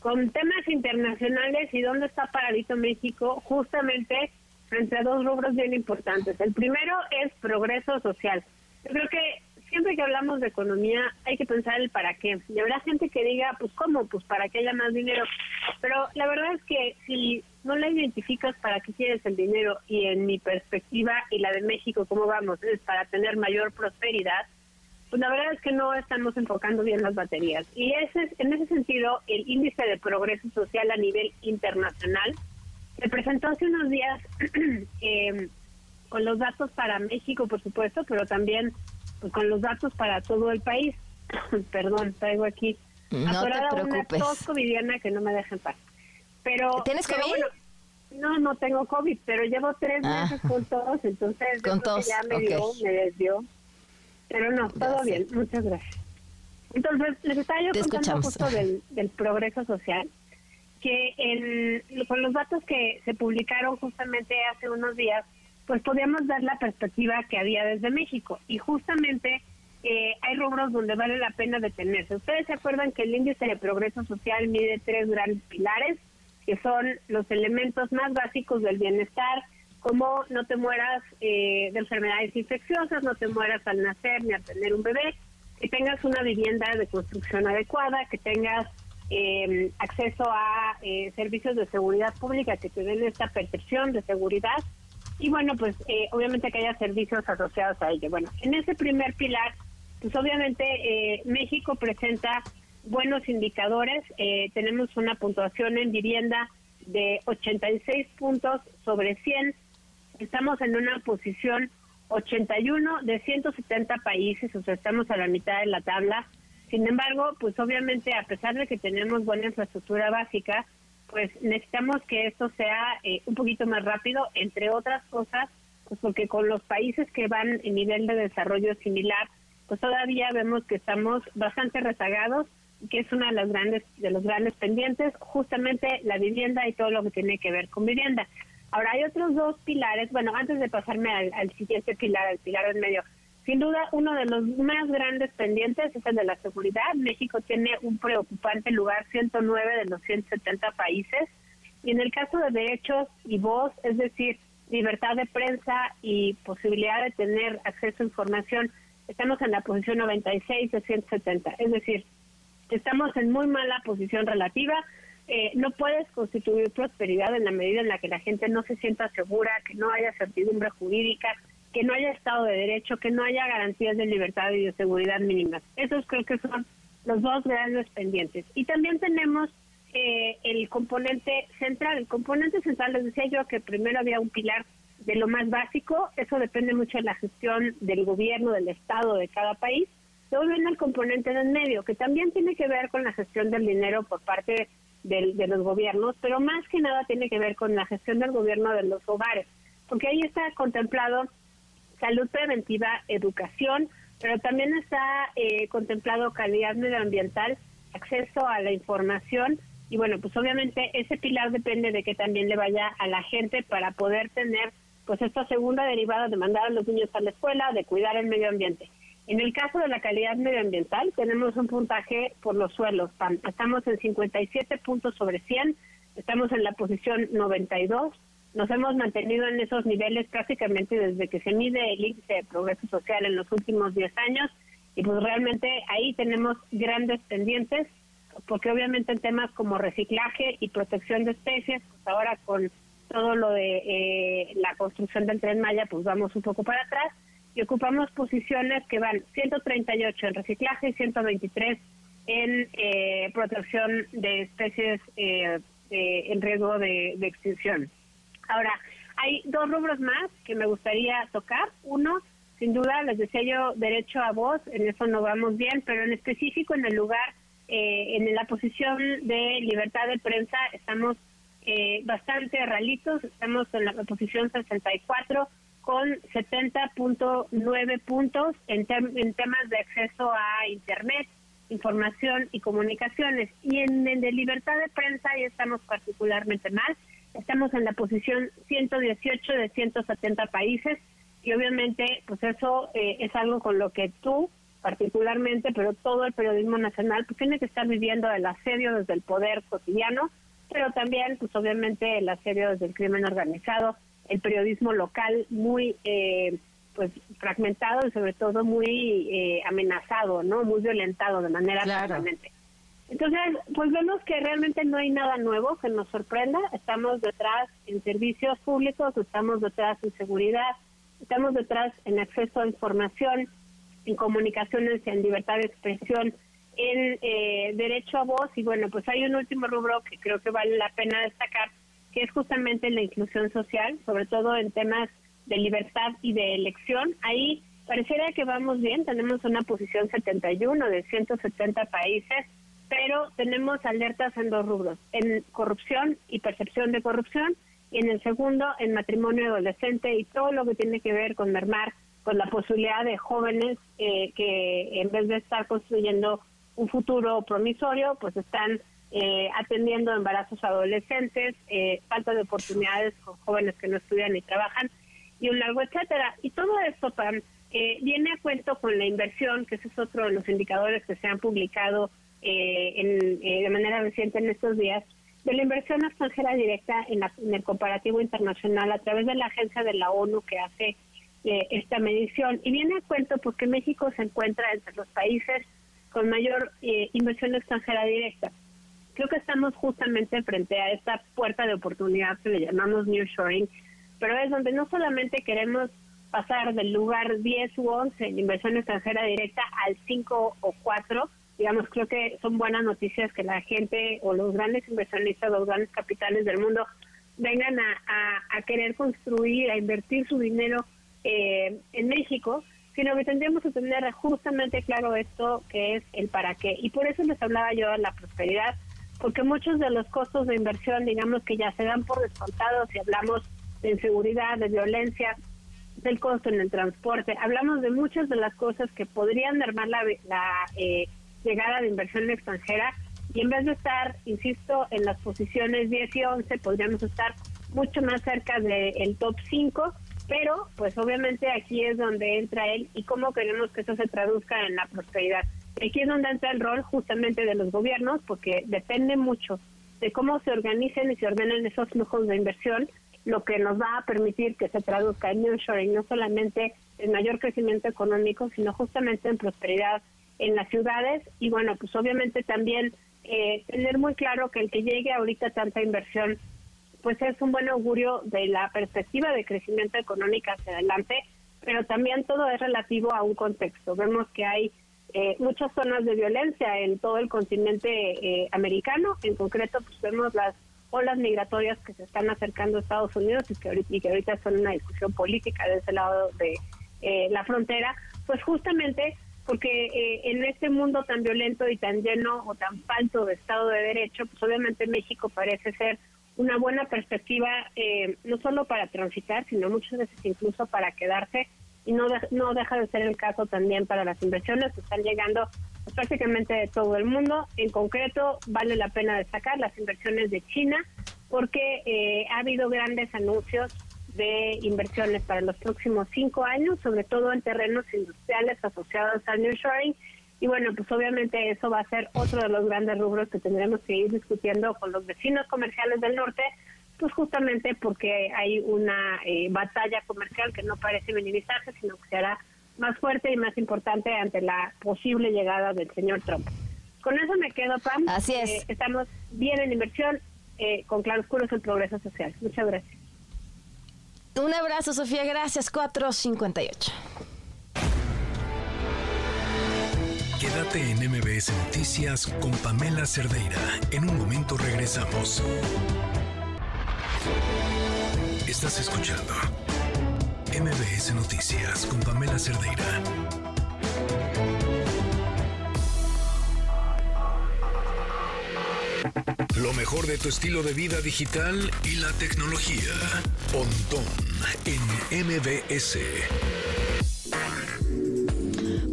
con temas internacionales y dónde está paradito México, justamente frente a dos rubros bien importantes. El primero es progreso social. Yo creo que siempre que hablamos de economía hay que pensar el para qué. Y habrá gente que diga, pues cómo, pues para que haya más dinero. Pero la verdad es que si no la identificas para qué quieres el dinero y en mi perspectiva y la de México, cómo vamos, es para tener mayor prosperidad, pues la verdad es que no estamos enfocando bien las baterías. Y ese, en ese sentido, el índice de progreso social a nivel internacional se presentó hace unos días eh, con los datos para México, por supuesto, pero también pues, con los datos para todo el país. Perdón, traigo aquí. No te preocupes. Una tos covidiana que no me deja en paz. Pero, ¿Tienes COVID? no, no tengo COVID, pero llevo tres ah. meses con tos, entonces con tos. ya me dio, me desvió. Pero no, todo bien, muchas gracias. Entonces, les estaba yo contando justo del, del progreso social, que en, con los datos que se publicaron justamente hace unos días, pues podíamos dar la perspectiva que había desde México. Y justamente eh, hay rubros donde vale la pena detenerse. Ustedes se acuerdan que el índice de progreso social mide tres grandes pilares, que son los elementos más básicos del bienestar, como no te mueras eh, de enfermedades infecciosas, no te mueras al nacer ni al tener un bebé, que tengas una vivienda de construcción adecuada, que tengas eh, acceso a eh, servicios de seguridad pública que te den esta percepción de seguridad y bueno, pues eh, obviamente que haya servicios asociados a ello. Bueno, en ese primer pilar, pues obviamente México presenta buenos indicadores. tenemos una puntuación en vivienda de 86 puntos sobre 100. Estamos en una posición 81 de 170 países, o sea, estamos a la mitad de la tabla. Sin embargo, pues obviamente a pesar de que tenemos buena infraestructura básica, pues necesitamos que esto sea eh, un poquito más rápido, entre otras cosas, pues porque con los países que van en nivel de desarrollo similar, pues todavía vemos que estamos bastante rezagados, que es una de las grandes de los grandes pendientes, justamente la vivienda y todo lo que tiene que ver con vivienda. Ahora hay otros dos pilares, bueno, antes de pasarme al, siguiente pilar, al pilar en medio, sin duda uno de los más grandes pendientes es el de la seguridad. México tiene un preocupante lugar 109 de los 170 países. Y en el caso de derechos y voz, es decir, libertad de prensa y posibilidad de tener acceso a información, estamos en la posición 96 de 170, es decir, estamos en muy mala posición relativa. Eh, no puedes constituir prosperidad en la medida en la que la gente no se sienta segura, que no haya certidumbre jurídica, que no haya Estado de Derecho, que no haya garantías de libertad y de seguridad mínimas. Esos creo que son los dos grandes pendientes. Y también tenemos eh, el componente central. El componente central, les decía yo que primero había un pilar de lo más básico, eso depende mucho de la gestión del gobierno, del Estado, de cada país. Luego viene el componente del medio, que también tiene que ver con la gestión del dinero por parte de de, los gobiernos, pero más que nada tiene que ver con la gestión del gobierno de los hogares, porque ahí está contemplado salud preventiva, educación, pero también está eh, contemplado calidad medioambiental, acceso a la información y bueno, pues obviamente ese pilar depende de que también le vaya a la gente para poder tener pues esta segunda derivada de mandar a los niños a la escuela, de cuidar el medio ambiente. En el caso de la calidad medioambiental, tenemos un puntaje por los suelos. Estamos en 57 puntos sobre 100, estamos en la posición 92. Nos hemos mantenido en esos niveles prácticamente desde que se mide el índice de progreso social en los últimos 10 años. Y pues realmente ahí tenemos grandes pendientes, porque obviamente en temas como reciclaje y protección de especies, pues ahora con todo lo de eh, la construcción del tren Maya, pues vamos un poco para atrás y ocupamos posiciones que van 138 en reciclaje y 123 en eh, protección de especies eh, en riesgo de, extinción. Ahora, hay dos rubros más que me gustaría tocar. Uno, sin duda, les decía yo, derecho a voz, en eso no vamos bien, pero en específico en el lugar, eh, en la posición de libertad de prensa, estamos bastante ralitos, estamos en la posición 64 con 70.9 puntos en, en temas de acceso a Internet, información y comunicaciones. Y en el de libertad de prensa ya estamos particularmente mal. Estamos en la posición 118 de 170 países y obviamente pues eso eh, es algo con lo que tú particularmente, pero todo el periodismo nacional pues tiene que estar viviendo el asedio desde el poder cotidiano, pero también pues obviamente el asedio desde el crimen organizado, el periodismo local muy eh, pues fragmentado y sobre todo muy eh, amenazado, ¿no? Muy violentado de manera permanente. Entonces, pues vemos que realmente no hay nada nuevo que nos sorprenda. Estamos detrás en servicios públicos, estamos detrás en seguridad, estamos detrás en acceso a información, en comunicaciones, en libertad de expresión, en eh, derecho a voz. Y bueno, pues hay un último rubro que creo que vale la pena destacar, que es justamente la inclusión social, sobre todo en temas de libertad y de elección. Ahí pareciera que vamos bien, tenemos una posición 71 de 170 países, pero tenemos alertas en dos rubros, en corrupción y percepción de corrupción, y en el segundo, en matrimonio adolescente y todo lo que tiene que ver con mermar, con la posibilidad de jóvenes eh, que en vez de estar construyendo un futuro promisorio, pues están eh, atendiendo embarazos adolescentes, eh, falta de oportunidades con jóvenes que no estudian ni trabajan y un largo etcétera. Y todo esto, Pam, eh, viene a cuento con la inversión, que ese es otro de los indicadores que se han publicado en, de manera reciente en estos días, de la inversión extranjera directa en, en, el comparativo internacional a través de la agencia de la ONU que hace esta medición. Y viene a cuento porque México se encuentra entre los países con mayor inversión extranjera directa creo que estamos justamente frente a esta puerta de oportunidad que le llamamos Shoring, pero es donde no solamente queremos pasar del lugar 10 u 11 en inversión extranjera directa al 5 o 4, digamos, creo que son buenas noticias que la gente o los grandes inversionistas, los grandes capitales del mundo vengan a, querer construir, a invertir su dinero eh, en México, sino que tendríamos que tener justamente claro esto que es el para qué. Y por eso les hablaba yo de la prosperidad, porque muchos de los costos de inversión, digamos que ya se dan por descontados si hablamos de inseguridad, de violencia, del costo en el transporte, hablamos de muchas de las cosas que podrían mermar la, eh, llegada de inversión extranjera y en vez de estar, insisto, en las posiciones 10 y 11, podríamos estar mucho más cerca del top 5, pero pues obviamente aquí es donde entra él y cómo queremos que eso se traduzca en la prosperidad. Aquí es donde entra el rol justamente de los gobiernos, porque depende mucho de cómo se organicen y se ordenen esos flujos de inversión, lo que nos va a permitir que se traduzca en nearshoring, no solamente en mayor crecimiento económico, sino justamente en prosperidad en las ciudades y bueno, pues obviamente también eh, tener muy claro que el que llegue ahorita tanta inversión, pues es un buen augurio de la perspectiva de crecimiento económico hacia adelante, pero también todo es relativo a un contexto. Vemos que hay eh, muchas zonas de violencia en todo el continente eh, americano. En concreto, pues vemos las olas migratorias que se están acercando a Estados Unidos y que ahorita, y que ahorita son una discusión política de ese lado de eh, la frontera, pues justamente porque en este mundo tan violento y tan lleno o tan falto de Estado de Derecho, pues obviamente México parece ser una buena perspectiva no solo para transitar, sino muchas veces incluso para quedarse y no, no deja de ser el caso también para las inversiones que están llegando pues, prácticamente de todo el mundo. En concreto, vale la pena destacar las inversiones de China porque eh, ha habido grandes anuncios de inversiones para los próximos cinco años, sobre todo en terrenos industriales asociados al nearshoring. Y bueno, pues obviamente eso va a ser otro de los grandes rubros que tendremos que ir discutiendo con los vecinos comerciales del norte pues justamente porque hay una eh, batalla comercial que no parece minimizarse, sino que será más fuerte y más importante ante la posible llegada del señor Trump. Con eso me quedo, Pam. Así es. Eh, estamos bien en inversión, eh, con claroscuros el progreso social. Muchas gracias. Un abrazo, Sofía. Gracias. 458. Quédate en MBS Noticias con Pamela Cerdeira. En un momento regresamos. Estás escuchando MBS Noticias con Pamela Cerdeira. Lo mejor de tu estilo de vida digital y la tecnología. Pontón en MBS.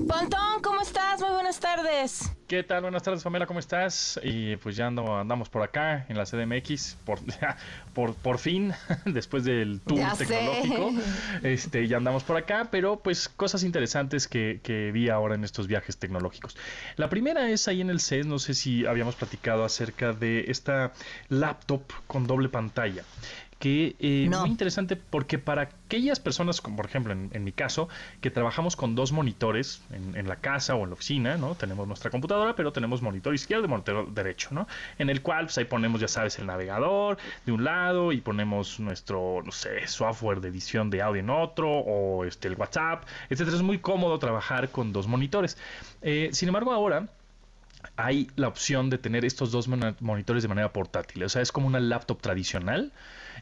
Pontón, ¿cómo estás? Muy buenas tardes. ¿Qué tal? Buenas tardes, Pamela, ¿cómo estás? Y pues ya andamos por acá en la CDMX, por, por, por fin, después del tour tecnológico, este, ya andamos por acá, pero pues cosas interesantes que, que, vi ahora en estos viajes tecnológicos. La primera es ahí en el CES, no sé si habíamos platicado acerca de esta laptop con doble pantalla que eh, muy interesante porque para aquellas personas, como por ejemplo en, mi caso, que trabajamos con dos monitores en, la casa o en la oficina, ¿no? Tenemos nuestra computadora, pero tenemos monitor izquierdo y monitor derecho, ¿no? En el cual pues, ahí ponemos, ya sabes, el navegador de un lado y ponemos nuestro, no sé, software de edición de audio en otro o este, el WhatsApp, etcétera. Es muy cómodo trabajar con dos monitores. Eh, sin embargo, ahora hay la opción de tener estos dos monitores de manera portátil. O sea, es como una laptop tradicional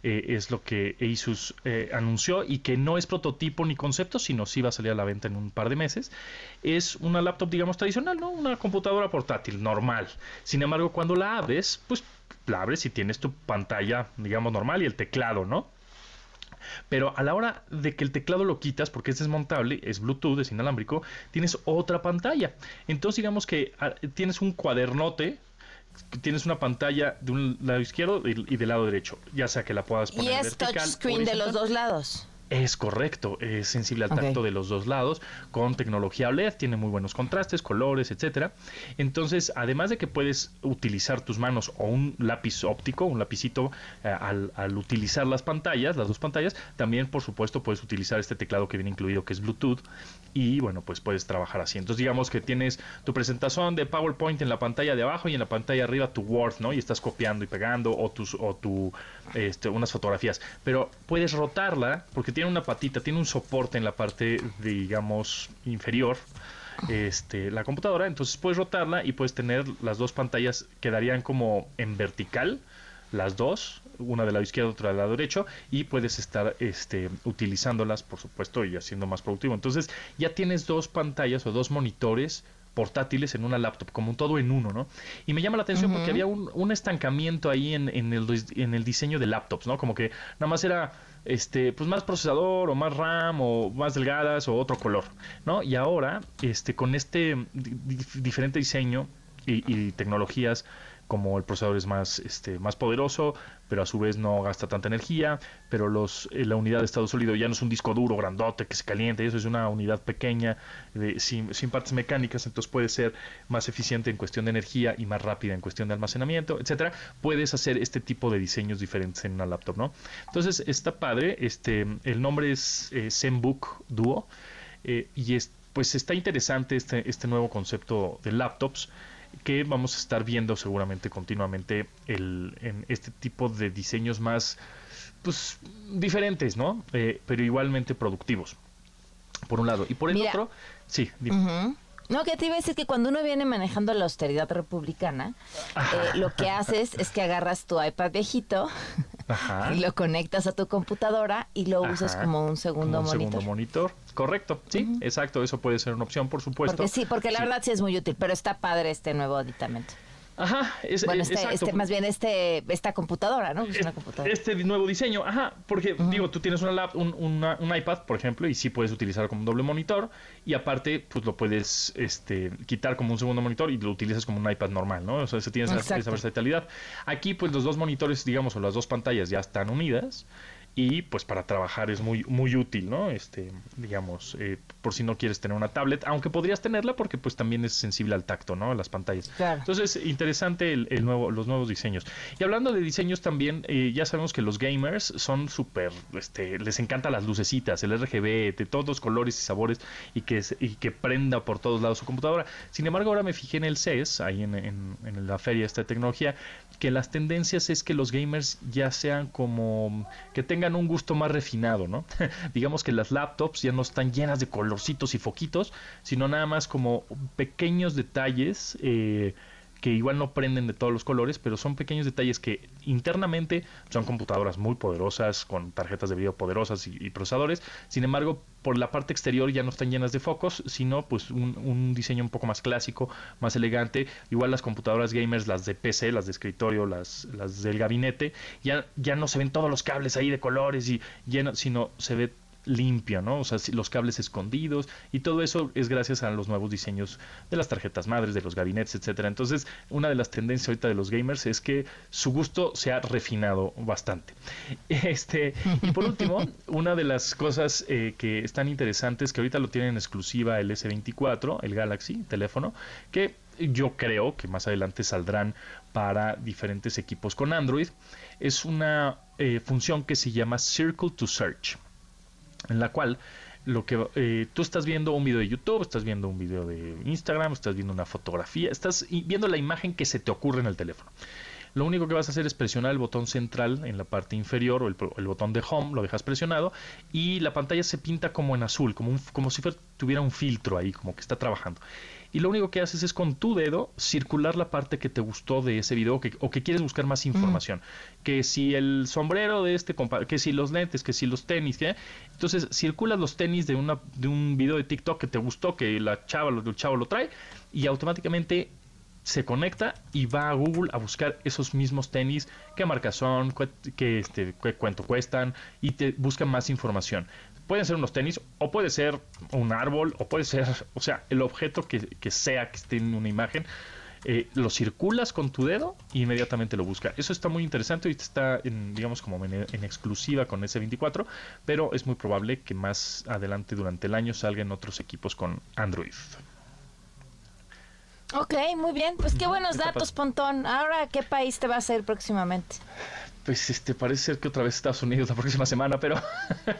eh, es lo que Asus eh, anunció y que no es prototipo ni concepto, sino sí va a salir a la venta en un par de meses. Es una laptop, digamos, tradicional, ¿no? Una computadora portátil, normal. Sin embargo, cuando la abres, pues la abres y tienes tu pantalla, digamos, normal y el teclado, ¿no? Pero a la hora de que el teclado lo quitas, porque es desmontable, es Bluetooth, es inalámbrico, tienes otra pantalla. Entonces digamos que ah, tienes un cuadernote tienes una pantalla de un lado izquierdo y del lado derecho, ya sea que la puedas poner y es touchscreen de los dos lados. Es correcto, es sensible al tacto de los dos lados, con tecnología OLED, tiene muy buenos contrastes, colores, etcétera. Entonces, además de que puedes utilizar tus manos o un lápiz óptico, un lapicito, eh, al, al, utilizar las pantallas, las dos pantallas, también por supuesto puedes utilizar este teclado que viene incluido que es Bluetooth y bueno, pues puedes trabajar así. Entonces, digamos que tienes tu presentación de PowerPoint en la pantalla de abajo y en la pantalla arriba tu Word, ¿no? Y estás copiando y pegando o tus o tu este, unas fotografías, pero puedes rotarla porque tiene una patita, tiene un soporte en la parte, digamos, inferior. Este, la computadora, entonces puedes rotarla y puedes tener las dos pantallas quedarían como en vertical, las dos, una del lado izquierdo, otra del lado derecho, y puedes estar este, utilizándolas, por supuesto, y haciendo más productivo. Entonces ya tienes dos pantallas o dos monitores portátiles en una laptop, como un todo en uno, ¿no? Y me llama la atención porque había un, estancamiento ahí en, en, el, en el diseño de laptops, ¿no? Como que nada más era este, pues más procesador o más RAM o más delgadas o otro color, ¿no? Y ahora, este, con este diferente diseño y, y tecnologías como el procesador es más, este, más poderoso, pero a su vez no gasta tanta energía, pero los, eh, la unidad de estado sólido ya no es un disco duro grandote que se caliente, eso es una unidad pequeña sin, partes mecánicas, entonces puede ser más eficiente en cuestión de energía y más rápida en cuestión de almacenamiento, etcétera. Puedes hacer este tipo de diseños diferentes en una laptop, ¿no? Entonces está padre, este, el nombre es eh, ZenBook Duo eh, y es, pues está interesante este, este nuevo concepto de laptops que vamos a estar viendo seguramente continuamente el, en este tipo de diseños más pues diferentes, ¿no? Eh, pero igualmente productivos, por un lado. Y por el otro, sí, No, que te iba a decir que cuando uno viene manejando la austeridad republicana, eh, lo que haces es que agarras tu iPad viejito y lo conectas a tu computadora y lo usas como un segundo como un monitor. Segundo monitor. Correcto, sí, exacto, eso puede ser una opción, por supuesto. Porque sí, porque la verdad sí es muy útil, pero está padre este nuevo aditamento. Ajá, es, bueno, este, este, más bien este, esta computadora, ¿no? Es una computadora. Este nuevo diseño, ajá, porque digo, tú tienes una, un, iPad, por ejemplo, y sí puedes utilizar como un doble monitor, y aparte, pues lo puedes este, quitar como un segundo monitor y lo utilizas como un iPad normal, ¿no? O sea, se tienes esa, esa versatilidad. Aquí, pues los dos monitores, digamos, o las dos pantallas ya están unidas, y pues para trabajar es muy muy útil no este digamos eh, por si no quieres tener una tablet aunque podrías tenerla porque pues también es sensible al tacto no a las pantallas. Entonces interesante el, nuevo los nuevos diseños. Y hablando de diseños también eh, ya sabemos que los gamers son súper este les encanta las lucecitas el RGB de todos los colores y sabores y que y que prenda por todos lados su computadora. Sin embargo ahora me fijé en el CES ahí en, en, en la feria esta tecnología que las tendencias es que los gamers ya sean como que tengan un gusto más refinado, ¿no? Digamos que las laptops ya no están llenas de y foquitos, sino nada más como pequeños detalles eh, que igual no prenden de todos los colores, pero son pequeños detalles que internamente son computadoras muy poderosas, con tarjetas de video poderosas y, procesadores. Sin embargo, por la parte exterior ya no están llenas de focos, sino pues un, diseño un poco más clásico, más elegante. Igual las computadoras gamers, las de PC, las de escritorio, las, las del gabinete, ya, ya no se ven todos los cables ahí de colores y lleno, sino se ve limpia, ¿no? O sea, los cables escondidos y todo eso es gracias a los nuevos diseños de las tarjetas madres, de los gabinetes, etcétera. Entonces, una de las tendencias ahorita de los gamers es que su gusto se ha refinado bastante. Este, y por último, una de las cosas eh, que están interesantes que ahorita lo tienen en exclusiva el S24, el Galaxy teléfono, que yo creo que más adelante saldrán para diferentes equipos con Android, es una eh, función que se llama Circle to Search en la cual lo que eh, tú estás viendo un video de YouTube, estás viendo un video de Instagram, estás viendo una fotografía, estás viendo la imagen que se te ocurre en el teléfono. lo único que vas a hacer es presionar el botón central en la parte inferior o el, botón de home, lo dejas presionado y la pantalla se pinta como en azul, como, como si tuviera un filtro ahí, como que está trabajando y lo único que haces es con tu dedo circular la parte que te gustó de ese video o que quieres buscar más información. Que si el sombrero de este que si los lentes, que si los tenis, ¿qué? Entonces circulas los tenis de, una, de un video de TikTok que te gustó, que la chava, el chavo lo trae y automáticamente se conecta y va a Google a buscar esos mismos tenis, qué marca son, qué, este, qué cuánto cuestan y te busca más información. Pueden ser unos tenis, o puede ser un árbol, o puede ser, o sea, el objeto que, sea que esté en una imagen, eh, lo circulas con tu dedo e inmediatamente lo busca. Eso está muy interesante y está, en, digamos, como en, exclusiva con S24, pero es muy probable que más adelante durante el año salgan otros equipos con Android. Ok, muy bien. Pues qué buenos datos, Pontón. Ahora, ¿qué país te va a hacer próximamente? Pues este parece ser que otra vez Estados Unidos la próxima semana, pero,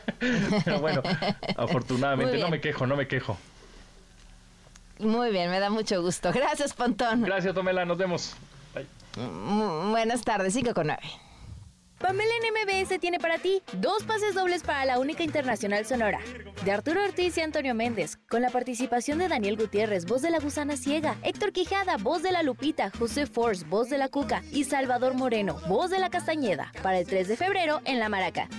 bueno, afortunadamente no me quejo, no me quejo. Muy bien, me da mucho gusto. Gracias, Pontón. Gracias, Tomela, nos vemos. buenas tardes, 5 con 9. Pamela en MBS tiene para ti dos pases dobles para la única internacional sonora de Arturo Ortiz y Antonio Méndez, con la participación de Daniel Gutiérrez, voz de la gusana ciega, Héctor Quijada, voz de la Lupita, José Force, voz de la Cuca y Salvador Moreno, voz de la Castañeda, para el 3 de febrero en La Maraca.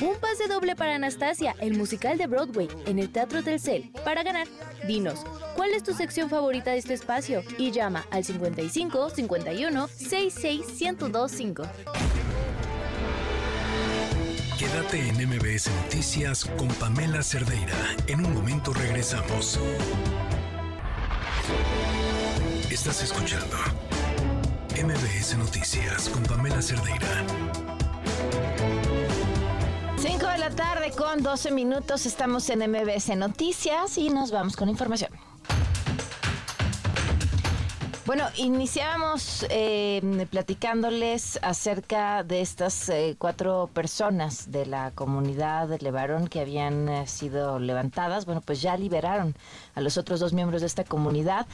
Un pase doble para Anastasia, el musical de Broadway, en el Teatro Telcel. Para ganar, dinos, ¿cuál es tu sección favorita de este espacio? Y llama al 55 51 66 1025. Quédate en MBS Noticias con Pamela Cerdeira. En un momento regresamos. Estás escuchando MBS Noticias con Pamela Cerdeira. 5 de la tarde con 12 minutos estamos en MBS Noticias y nos vamos con información. Bueno, iniciábamos eh, platicándoles acerca de estas eh, cuatro personas de la comunidad de Levarón que habían eh, sido levantadas. Bueno, pues ya liberaron a los otros dos miembros de esta comunidad.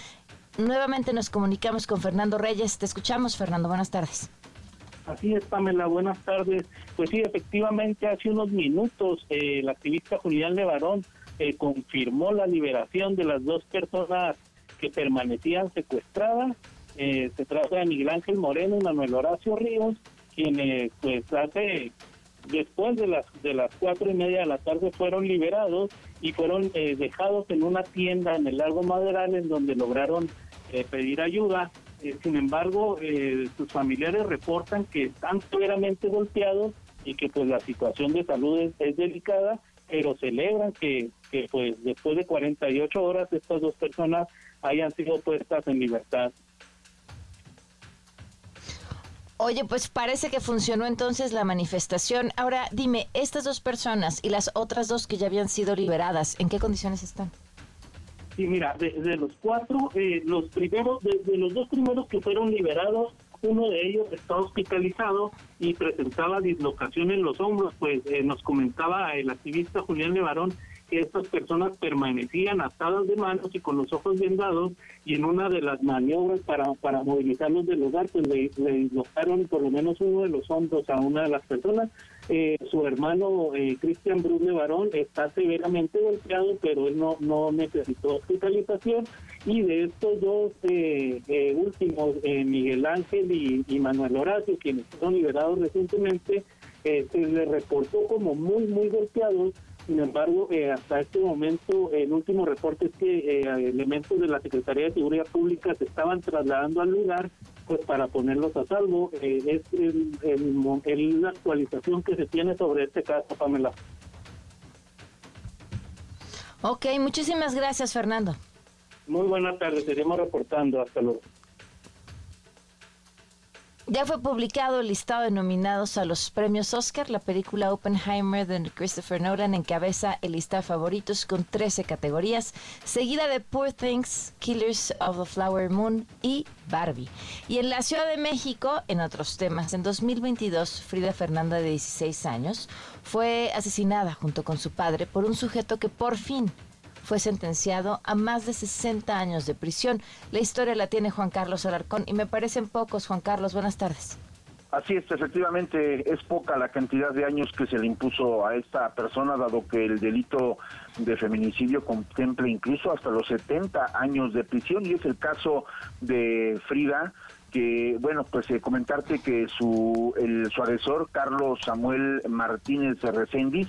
Nuevamente nos comunicamos con Fernando Reyes. Te escuchamos, Fernando. Buenas tardes. Así es, Pamela, buenas tardes. Pues sí, efectivamente, hace unos minutos eh, el activista Julián Levarón eh, confirmó la liberación de las dos personas que permanecían secuestradas. Eh, se trata de Miguel Ángel Moreno y Manuel Horacio Ríos, quienes pues hace después de las de las cuatro y media de la tarde fueron liberados y fueron dejados en una tienda en el lago Maderal en donde lograron pedir ayuda eh, sin embargo, eh, sus familiares reportan que están severamente golpeados y que pues la situación de salud es, delicada, pero celebran que, que pues después de 48 horas estas dos personas hayan sido puestas en libertad. Oye, pues parece que funcionó entonces la manifestación. Ahora, dime, estas dos personas y las otras dos que ya habían sido liberadas, ¿en qué condiciones están? Sí, mira, de, los cuatro, eh, los primeros, de, los dos primeros que fueron liberados, uno de ellos está hospitalizado y presentaba dislocación en los hombros, pues eh, nos comentaba el activista Julián Levarón que estas personas permanecían atadas de manos y con los ojos vendados y en una de las maniobras para, para movilizarlos del lugar, pues le, le por lo menos uno de los hombros a una de las personas. Eh, su hermano eh, Cristian Bruce Barón está severamente golpeado, pero él no, no necesitó hospitalización. Y de estos dos eh, eh últimos, Miguel Ángel y, y, Manuel Horacio, quienes fueron liberados recientemente, se les reportó como muy, muy golpeados sin embargo, eh, hasta este momento, el último reporte es que eh, elementos de la Secretaría de Seguridad Pública se estaban trasladando al lugar pues para ponerlos a salvo. Eh, es el, la actualización que se tiene sobre este caso, Pamela. Ok, muchísimas gracias, Fernando. Muy buenas tardes, seguimos reportando. Hasta luego. Ya fue publicado el listado de nominados a los premios Oscar. La película Oppenheimer de Christopher Nolan encabeza el listado favoritos con 13 categorías, seguida de Poor Things, Killers of the Flower Moon y Barbie. Y en la Ciudad de México, en otros temas, en 2022, Frida Fernanda, de 16 años, fue asesinada junto con su padre por un sujeto que por fin fue sentenciado a más de 60 años de prisión. La historia la tiene Juan Carlos Alarcón y me parecen pocos. Juan Carlos, buenas tardes. Así es, efectivamente es poca la cantidad de años que se le impuso a esta persona, dado que el delito de feminicidio contempla incluso hasta los 70 años de prisión y es el caso de Frida, que, bueno, pues eh, comentarte que su, el, su agresor, Carlos Samuel Martínez Recendis,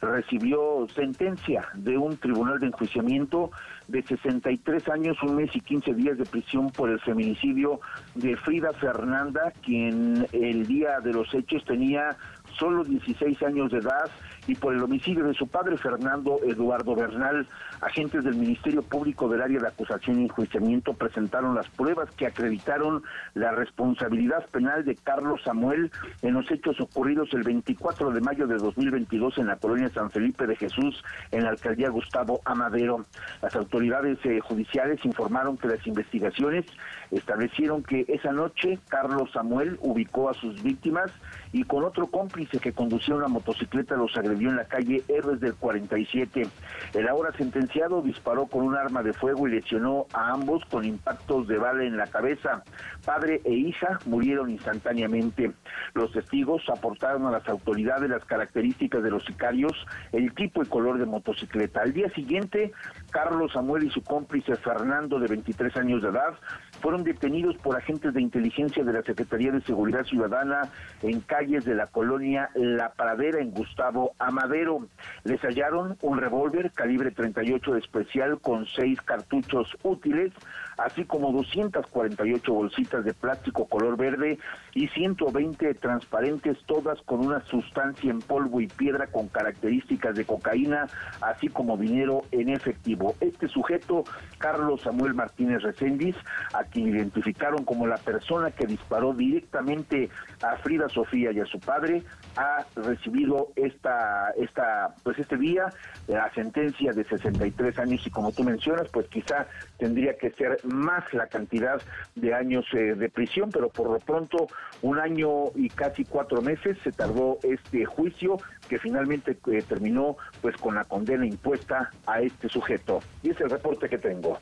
recibió sentencia de un tribunal de enjuiciamiento de 63 años, un mes y 15 días de prisión por el feminicidio de Frida Fernanda, quien el día de los hechos tenía solo 16 años de edad y por el homicidio de su padre Fernando Eduardo Bernal. Agentes del Ministerio Público del Área de Acusación y Enjuiciamiento presentaron las pruebas que acreditaron la responsabilidad penal de Carlos Samuel en los hechos ocurridos el 24 de mayo de 2022 en la colonia San Felipe de Jesús, en la alcaldía Gustavo Amadero. Las autoridades eh, judiciales informaron que las investigaciones establecieron que esa noche Carlos Samuel ubicó a sus víctimas y con otro cómplice que conducía una motocicleta los agredió en la calle Héroes del 47. El ahora sentenciado disparó con un arma de fuego y lesionó a ambos con impactos de bala en la cabeza. Padre e hija murieron instantáneamente. Los testigos aportaron a las autoridades las características de los sicarios, el tipo y color de motocicleta. Al día siguiente, Carlos Samuel y su cómplice Fernando, de 23 años de edad, fueron detenidos por agentes de inteligencia de la Secretaría de Seguridad Ciudadana en calles de la colonia La Pradera en Gustavo Amadero. Les hallaron un revólver calibre 38 de especial con seis cartuchos útiles, así como 248 bolsitas de plástico color verde y 120 transparentes, todas con una sustancia en polvo y piedra con características de cocaína, así como dinero en efectivo. Este sujeto, Carlos Samuel Martínez Recendis, a quien identificaron como la persona que disparó directamente a Frida Sofía y a su padre, ha recibido esta, esta, pues este día la sentencia de 63 años y como tú mencionas, pues quizá tendría que ser más la cantidad de años eh, de prisión, pero por lo pronto un año y casi cuatro meses se tardó este juicio que finalmente eh, terminó pues con la condena impuesta a este sujeto. Y es el reporte que tengo.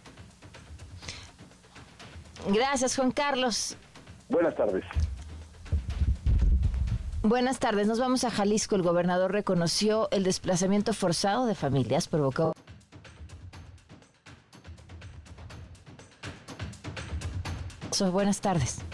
Gracias, Juan Carlos. Buenas tardes. Buenas tardes. Nos vamos a Jalisco. El gobernador reconoció el desplazamiento forzado de familias provocado. Buenas tardes.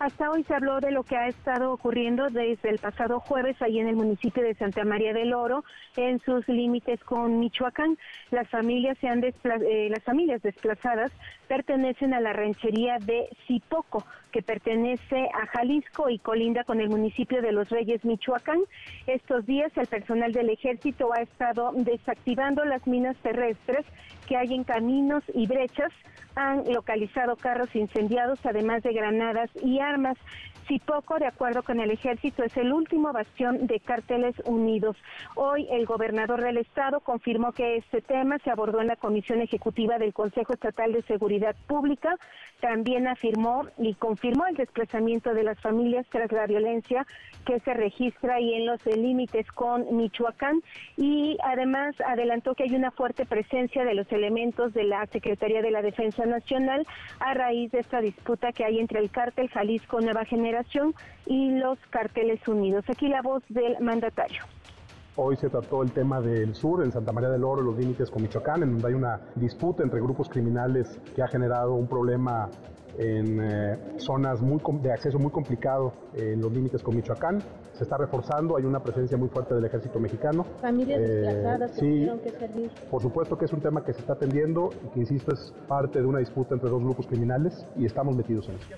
Hasta hoy se habló de lo que ha estado ocurriendo desde el pasado jueves ahí en el municipio de Santa María del Oro, en sus límites con Michoacán. Las familias, se han eh, las familias desplazadas pertenecen a la ranchería de Zipoco, que pertenece a Jalisco y colinda con el municipio de Los Reyes, Michoacán. Estos días el personal del ejército ha estado desactivando las minas terrestres que hay en caminos y brechas han localizado carros incendiados, además de granadas y armas. Si poco, de acuerdo con el ejército, es el último bastión de cárteles unidos. Hoy el gobernador del estado confirmó que este tema se abordó en la Comisión Ejecutiva del Consejo Estatal de Seguridad Pública. También afirmó y confirmó el desplazamiento de las familias tras la violencia que se registra ahí en los límites con Michoacán y además adelantó que hay una fuerte presencia de los elementos de la Secretaría de la Defensa Nacional a raíz de esta disputa que hay entre el cártel Jalisco Nueva Generación y los carteles unidos. Aquí la voz del mandatario. Hoy se trató el tema del sur, en Santa María del Oro, los límites con Michoacán, en donde hay una disputa entre grupos criminales que ha generado un problema en eh, zonas muy de acceso muy complicado en los límites con Michoacán. Se está reforzando, hay una presencia muy fuerte del ejército mexicano. Familias eh, desplazadas que sí, que servir. Por supuesto que es un tema que se está atendiendo y que, insisto, es parte de una disputa entre dos grupos criminales y estamos metidos en eso.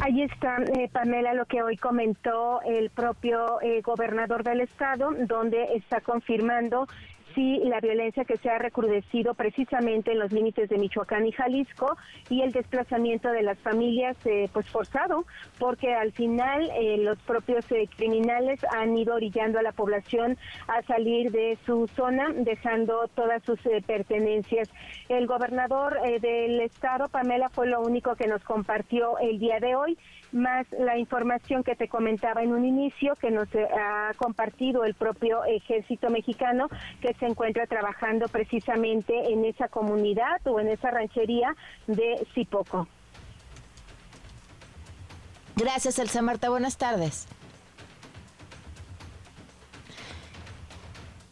Ahí está, eh, Pamela, lo que hoy comentó el propio gobernador del estado, donde está confirmando sí la violencia que se ha recrudecido precisamente en los límites de Michoacán y Jalisco y el desplazamiento de las familias eh, pues forzado porque al final eh, los propios eh, criminales han ido orillando a la población a salir de su zona dejando todas sus pertenencias. El gobernador del estado, Pamela, fue lo único que nos compartió el día de hoy más la información que te comentaba en un inicio que nos eh, ha compartido el propio ejército mexicano que se encuentra trabajando precisamente en esa comunidad o en esa ranchería de Cipoco. Gracias, Elsa Marta. Buenas tardes.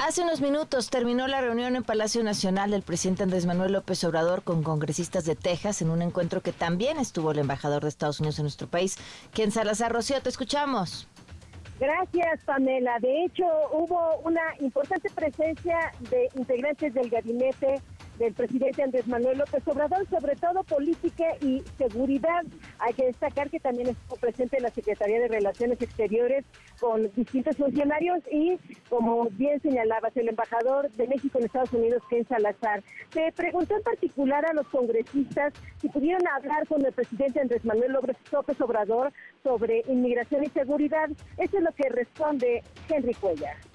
Hace unos minutos terminó la reunión en Palacio Nacional del presidente Andrés Manuel López Obrador con congresistas de Texas en un encuentro que también estuvo el embajador de Estados Unidos en nuestro país, quien Salazar Rocío. Te escuchamos. Gracias, Pamela. De hecho, hubo una importante presencia de integrantes del gabinete del presidente Andrés Manuel López Obrador, sobre todo política y seguridad. Hay que destacar que también estuvo presente la Secretaría de Relaciones Exteriores con distintos funcionarios y, como bien señalabas, el embajador de México en Estados Unidos, Ken Salazar. Se preguntó en particular a los congresistas si pudieron hablar con el presidente Andrés Manuel López Obrador sobre inmigración y seguridad. Eso es lo que responde Henry Cuellar.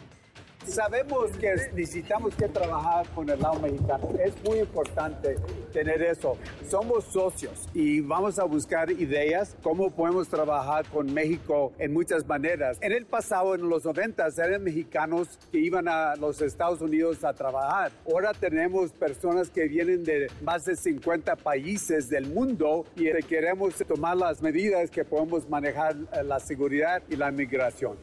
Sabemos que necesitamos que trabajar con el lado mexicano. Es muy importante tener eso. Somos socios y vamos a buscar ideas cómo podemos trabajar con México en muchas maneras. En el pasado, en los 90, eran mexicanos que iban a los Estados Unidos a trabajar. Ahora tenemos personas que vienen de más de 50 países del mundo y queremos tomar las medidas que podemos manejar la seguridad y la migración.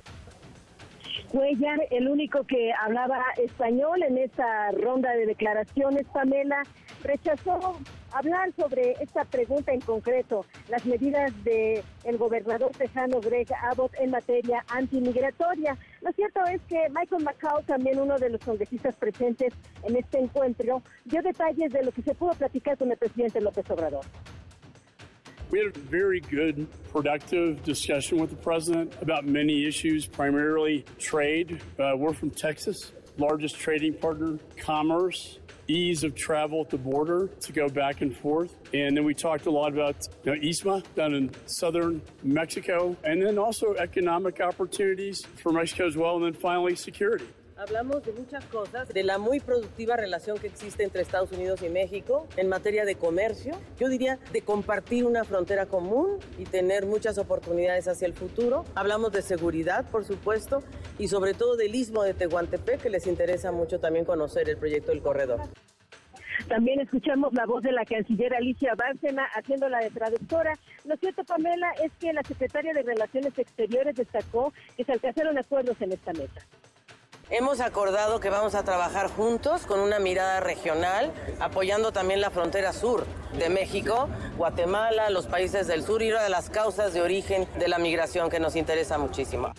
Cuellar, el único que hablaba español en esta ronda de declaraciones, Pamela, rechazó hablar sobre esta pregunta en concreto, las medidas del el gobernador tejano Greg Abbott en materia antimigratoria. Lo cierto es que Michael McCall, también uno de los congresistas presentes en este encuentro, dio detalles de lo que se pudo platicar con el presidente López Obrador. We had a very good, productive discussion with the president about many issues, primarily trade. Uh, we're from Texas, largest trading partner, commerce, ease of travel at the border to go back and forth. And then we talked a lot about you know, ISMA down in southern Mexico, and then also economic opportunities for Mexico as well, and then finally security. Hablamos de muchas cosas, de la muy productiva relación que existe entre Estados Unidos y México en materia de comercio, yo diría de compartir una frontera común y tener muchas oportunidades hacia el futuro. Hablamos de seguridad, por supuesto, y sobre todo del istmo de Tehuantepec, que les interesa mucho también conocer el proyecto del corredor. También escuchamos la voz de la canciller Alicia Bárcena haciendo la de traductora. Lo cierto, Pamela, es que la secretaria de Relaciones Exteriores destacó que se alcanzaron acuerdos en esta mesa. Hemos acordado que vamos a trabajar juntos con una mirada regional, apoyando también la frontera sur de México, Guatemala, los países del sur y una de las causas de origen de la migración que nos interesa muchísimo.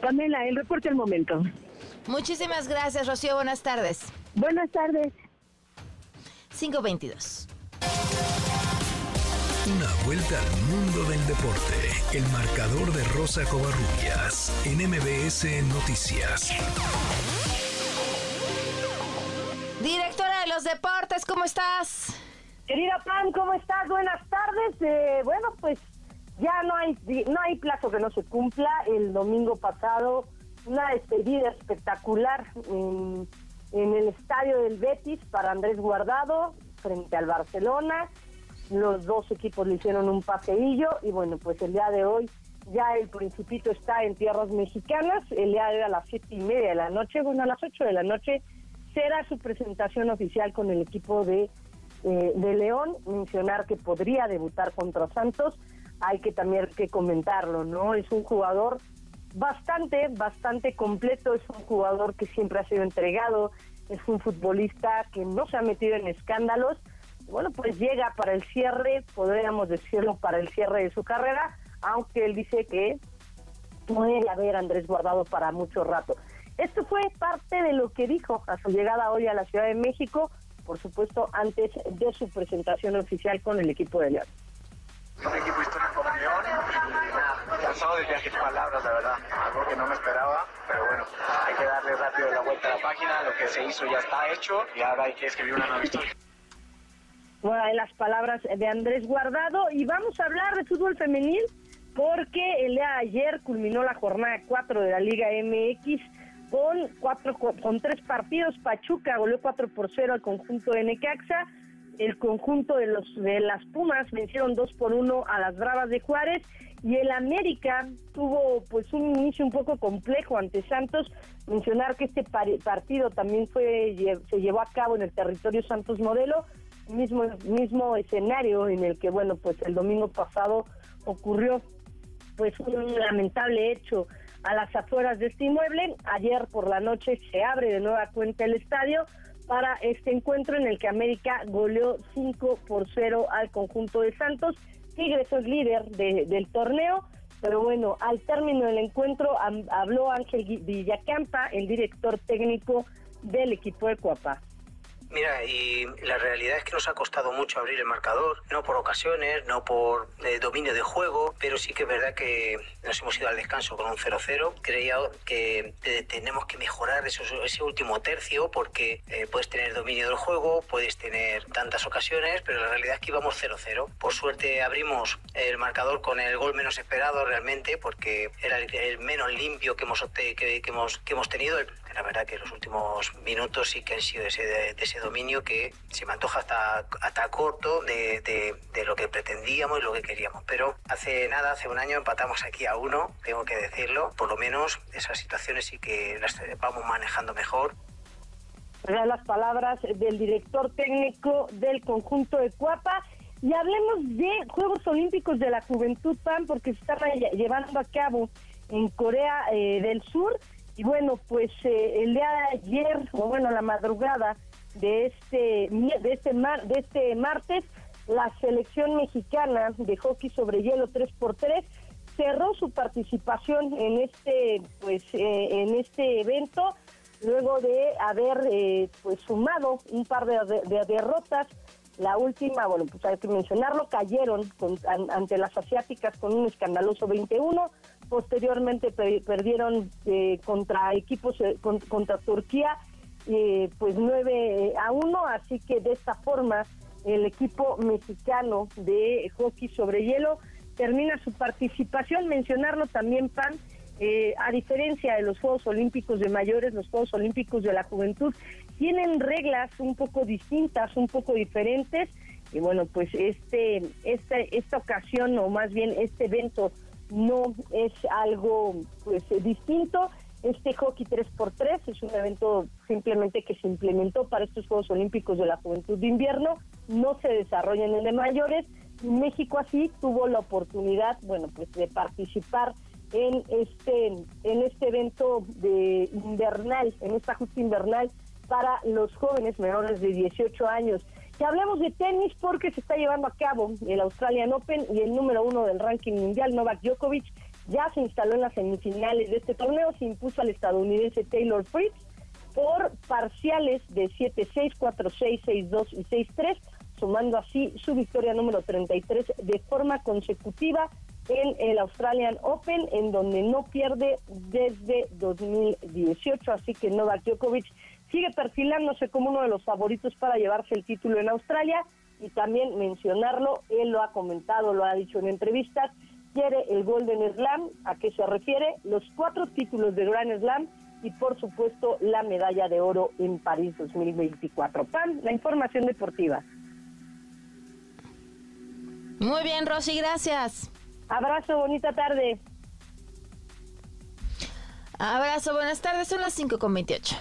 Pamela, el reporte al momento. Muchísimas gracias, Rocío. Buenas tardes. Buenas tardes. 522. Una vuelta al mundo del deporte. El marcador de Rosa Covarrubias en MBS Noticias. Directora de los deportes, ¿cómo estás? Querida Pan, ¿cómo estás? Buenas tardes. Eh, bueno, pues ya no hay no hay plazo que no se cumpla. El domingo pasado una despedida espectacular en, en el estadio del Betis para Andrés Guardado frente al Barcelona los dos equipos le hicieron un paseillo y bueno, pues el día de hoy ya el Principito está en tierras mexicanas, el día de a las siete y media de la noche, bueno, a las ocho de la noche será su presentación oficial con el equipo de, eh, de León, mencionar que podría debutar contra Santos, hay que también que comentarlo, ¿no? Es un jugador bastante, bastante completo, es un jugador que siempre ha sido entregado, es un futbolista que no se ha metido en escándalos, bueno, pues llega para el cierre, podríamos decirlo, para el cierre de su carrera, aunque él dice que puede haber Andrés Guardado para mucho rato. Esto fue parte de lo que dijo a su llegada hoy a la Ciudad de México, por supuesto, antes de su presentación oficial con el equipo de León. Un equipo histórico como León cansado de viajes palabras, la verdad, algo que no me esperaba, pero bueno, hay que darle rápido la vuelta a la página, lo que se hizo ya está hecho y ahora hay que escribir una nueva historia en las palabras de Andrés Guardado. Y vamos a hablar de fútbol femenil porque el día de ayer culminó la jornada 4 de la Liga MX con, cuatro, con tres partidos. Pachuca goleó 4 por 0 al conjunto de Necaxa. el conjunto de los de las Pumas vencieron 2 por 1 a las Bravas de Juárez y el América tuvo pues un inicio un poco complejo ante Santos. Mencionar que este partido también fue se llevó a cabo en el territorio Santos Modelo, mismo mismo escenario en el que bueno, pues el domingo pasado ocurrió pues un lamentable hecho a las afueras de este inmueble. Ayer por la noche se abre de nueva cuenta el estadio para este encuentro en el que América goleó 5 por 0 al conjunto de Santos. Tigres es líder del torneo, pero bueno, al término del encuentro habló Ángel Villacampa, el director técnico del equipo de Cuapa. Mira, y la realidad es que nos ha costado mucho abrir el marcador, no por ocasiones, no por eh, dominio de juego, pero sí que es verdad que nos hemos ido al descanso con un 0-0. Creía que eh, tenemos que mejorar ese último tercio porque eh, puedes tener dominio del juego, puedes tener tantas ocasiones, pero la realidad es que íbamos 0-0. Por suerte abrimos el marcador con el gol menos esperado realmente porque era el, menos limpio que hemos, que, hemos, que hemos tenido, la verdad que los últimos minutos sí que han sido de ese, de ese dominio que se me antoja hasta, hasta corto de, de, lo que pretendíamos y lo que queríamos. Pero hace nada, hace un año empatamos aquí a uno, tengo que decirlo. Por lo menos esas situaciones sí que las vamos manejando mejor. Las palabras del director técnico del conjunto de Cuapa. Y hablemos de Juegos Olímpicos de la Juventud PAN, porque se están llevando a cabo en Corea eh, del Sur y bueno, pues eh, el día de ayer, o bueno, la madrugada de este, de este, mar, de este martes, la selección mexicana de hockey sobre hielo 3x3 cerró su participación en este, pues, eh, en este evento luego de haber eh, pues sumado un par de, derrotas. La última, bueno, pues hay que mencionarlo, cayeron ante las asiáticas con un escandaloso 21, posteriormente perdieron eh, contra equipos eh, contra Turquía eh, pues 9 a 1 así que de esta forma el equipo mexicano de hockey sobre hielo termina su participación mencionarlo también Pan a diferencia de los Juegos Olímpicos de mayores, los Juegos Olímpicos de la Juventud tienen reglas un poco distintas, un poco diferentes. Y bueno, pues este, este, esta ocasión, o más bien este evento, no es algo pues distinto. Este hockey 3x3 es un evento simplemente que se implementó para estos Juegos Olímpicos de la Juventud de Invierno, no se desarrolla en el de mayores. México así tuvo la oportunidad, bueno, pues de participar en este en este evento de invernal, en esta justa invernal para los jóvenes menores de 18 años. Que hablemos de tenis porque se está llevando a cabo el Australian Open y el número uno del ranking mundial, Novak Djokovic, ya se instaló en las semifinales de este torneo, se impuso al estadounidense Taylor Fritz por parciales de 7-6, 4-6, 6-2 y 6-3, sumando así su victoria número 33 de forma consecutiva en el Australian Open, en donde no pierde desde 2018. Así que Novak Djokovic sigue perfilándose como uno de los favoritos para llevarse el título en Australia y también mencionarlo, él lo ha comentado, lo ha dicho en entrevistas, quiere el Golden Slam, ¿a qué se refiere? Los cuatro títulos de Grand Slam y por supuesto la medalla de oro en París 2024. Pan, la información deportiva. Muy bien, Rosy, gracias. Abrazo, bonita tarde. Abrazo, buenas tardes, son las 5 con 28.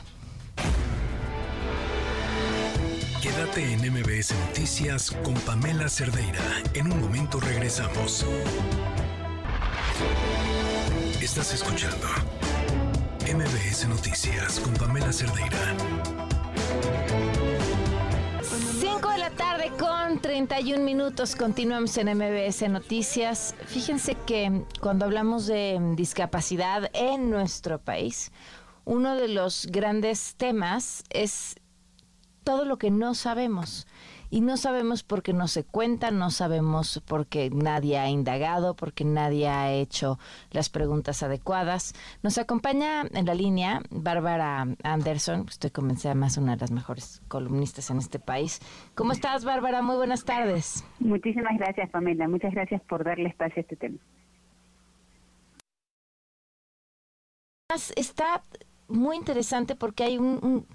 Quédate en MBS Noticias con Pamela Cerdeira. En un momento regresamos. Estás escuchando MBS Noticias con Pamela Cerdeira. 5 de la tarde con 31 minutos. Continuamos en MBS Noticias. Fíjense que cuando hablamos de discapacidad en nuestro país, uno de los grandes temas es todo lo que no sabemos. Y no sabemos porque no se cuenta, no sabemos porque nadie ha indagado, porque nadie ha hecho las preguntas adecuadas. Nos acompaña en la línea Bárbara Anderson, estoy convencida más una de las mejores columnistas en este país. ¿Cómo estás, Bárbara? Muy buenas tardes. Muchísimas gracias, Pamela. Muchas gracias por darle espacio a este tema. Está muy interesante porque hay un un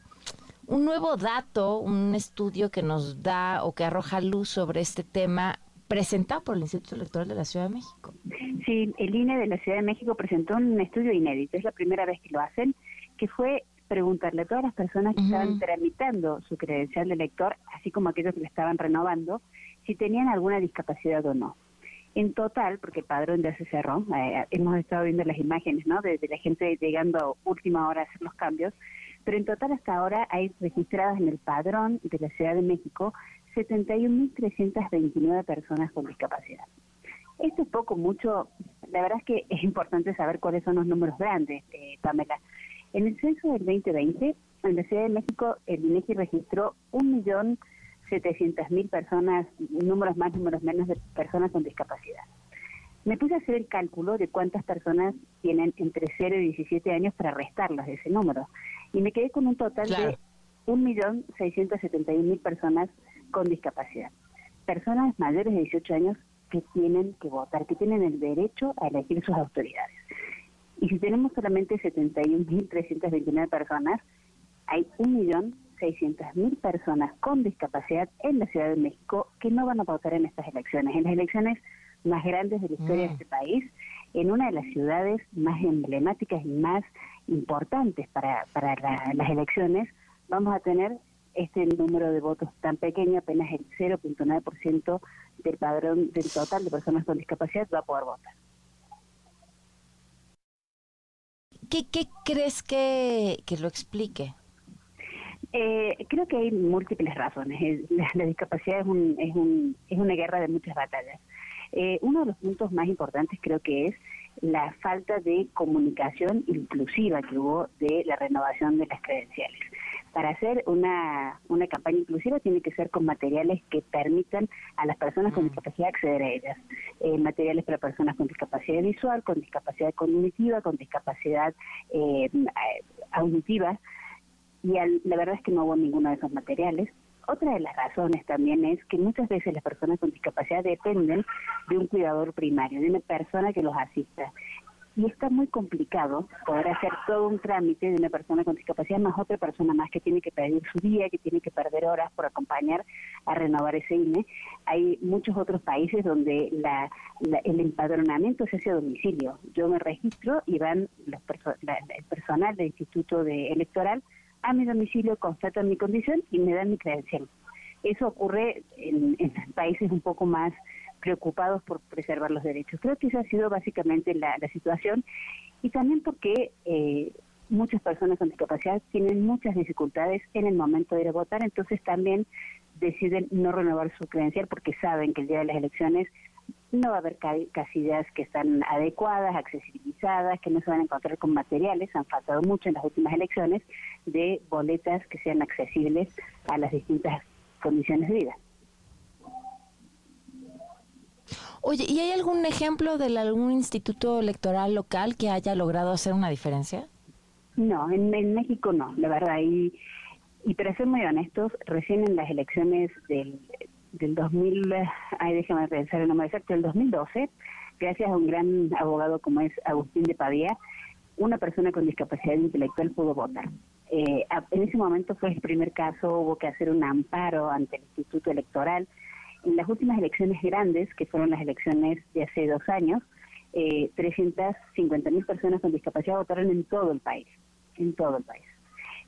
nuevo dato, un estudio que nos da o que arroja luz sobre este tema presentado por el Instituto Electoral de la Ciudad de México. Sí, el INE de la Ciudad de México presentó un estudio inédito, es la primera vez que lo hacen, que fue preguntarle a todas las personas que estaban tramitando su credencial de elector, así como aquellos que le estaban renovando, si tenían alguna discapacidad o no. En total, porque el padrón ya se cerró, eh, hemos estado viendo las imágenes, ¿no? De, la gente llegando a última hora a hacer los cambios, pero en total hasta ahora hay registradas en el padrón de la Ciudad de México 71.329 personas con discapacidad. Esto es poco, mucho. La verdad es que es importante saber cuáles son los números grandes, eh, Pamela. En el censo del 2020, en la Ciudad de México, el INEGI registró 1.700.000 personas, números más, números menos, de personas con discapacidad. Me puse a hacer el cálculo de cuántas personas tienen entre 0 y 17 años para restarlas de ese número. Y me quedé con un total de 1.671.000 personas con discapacidad. Personas mayores de 18 años que tienen que votar, que tienen el derecho a elegir sus autoridades. Y si tenemos solamente 71.329 personas, hay 1.600.000 personas con discapacidad en la Ciudad de México que no van a votar en estas elecciones, en las elecciones más grandes de la historia de mm. este país, en una de las ciudades más emblemáticas y más importantes para, para las elecciones, vamos a tener este número de votos tan pequeño, apenas el 0.9% del padrón del total de personas con discapacidad va a poder votar. ¿Qué, crees que, lo explique? Eh, creo que hay múltiples razones. La, discapacidad es, un, es, un, es una guerra de muchas batallas. Eh, uno de los puntos más importantes creo que es la falta de comunicación inclusiva que hubo de la renovación de las credenciales para hacer una, una campaña inclusiva tiene que ser con materiales que permitan a las personas con mm. discapacidad acceder a ellas. Eh, materiales para personas con discapacidad visual, con discapacidad cognitiva, con discapacidad eh, auditiva. Y la verdad es que no hubo ninguno de esos materiales. Otra de las razones también es que muchas veces las personas con discapacidad dependen de un cuidador primario, de una persona que los asista y está muy complicado poder hacer todo un trámite de una persona con discapacidad más otra persona más que tiene que pedir su día, que tiene que perder horas por acompañar a renovar ese INE. Hay muchos otros países donde la, el empadronamiento se hace a domicilio. Yo me registro y van los el personal del Instituto de Electoral a mi domicilio, constatan mi condición y me dan mi credencial. Eso ocurre en, en países un poco más preocupados por preservar los derechos. Creo que esa ha sido básicamente la, situación y también porque eh, muchas personas con discapacidad tienen muchas dificultades en el momento de ir a votar, entonces también deciden no renovar su credencial porque saben que el día de las elecciones no va a haber casillas que están adecuadas, accesibilizadas, que no se van a encontrar con materiales, han faltado mucho en las últimas elecciones, de boletas que sean accesibles a las distintas condiciones de vida. Oye, ¿y hay algún ejemplo de algún instituto electoral local que haya logrado hacer una diferencia? No, en, México no, la verdad. Y, y para ser muy honestos, recién en las elecciones del, del 2000, ay, déjame pensar el nombre exacto, del 2012, gracias a un gran abogado como es Agustín de Pavía, una persona con discapacidad intelectual pudo votar. Eh, en ese momento fue el primer caso, hubo que hacer un amparo ante el Instituto Electoral en las últimas elecciones grandes, que fueron las elecciones de hace dos años, eh, 350 mil personas con discapacidad votaron en todo el país, en todo el país.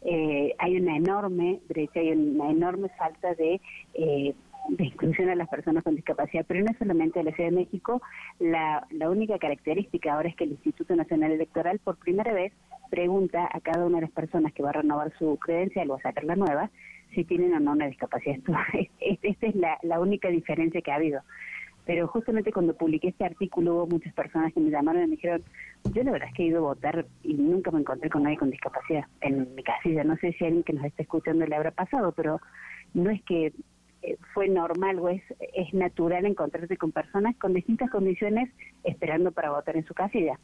Eh, hay una enorme brecha, hay una enorme falta de, eh, de inclusión a las personas con discapacidad, pero no es solamente de la Ciudad de México, la, la única característica ahora es que el Instituto Nacional Electoral por primera vez pregunta a cada una de las personas que va a renovar su credencial o a sacar la nueva si tienen o no una discapacidad. Esta es la, la única diferencia que ha habido. Pero justamente cuando publiqué este artículo hubo muchas personas que me llamaron y me dijeron, yo la verdad es que he ido a votar y nunca me encontré con nadie con discapacidad en mi casilla. No sé si alguien que nos está escuchando le habrá pasado, pero no es que fue normal o es, es natural encontrarte con personas con distintas condiciones esperando para votar en su casilla.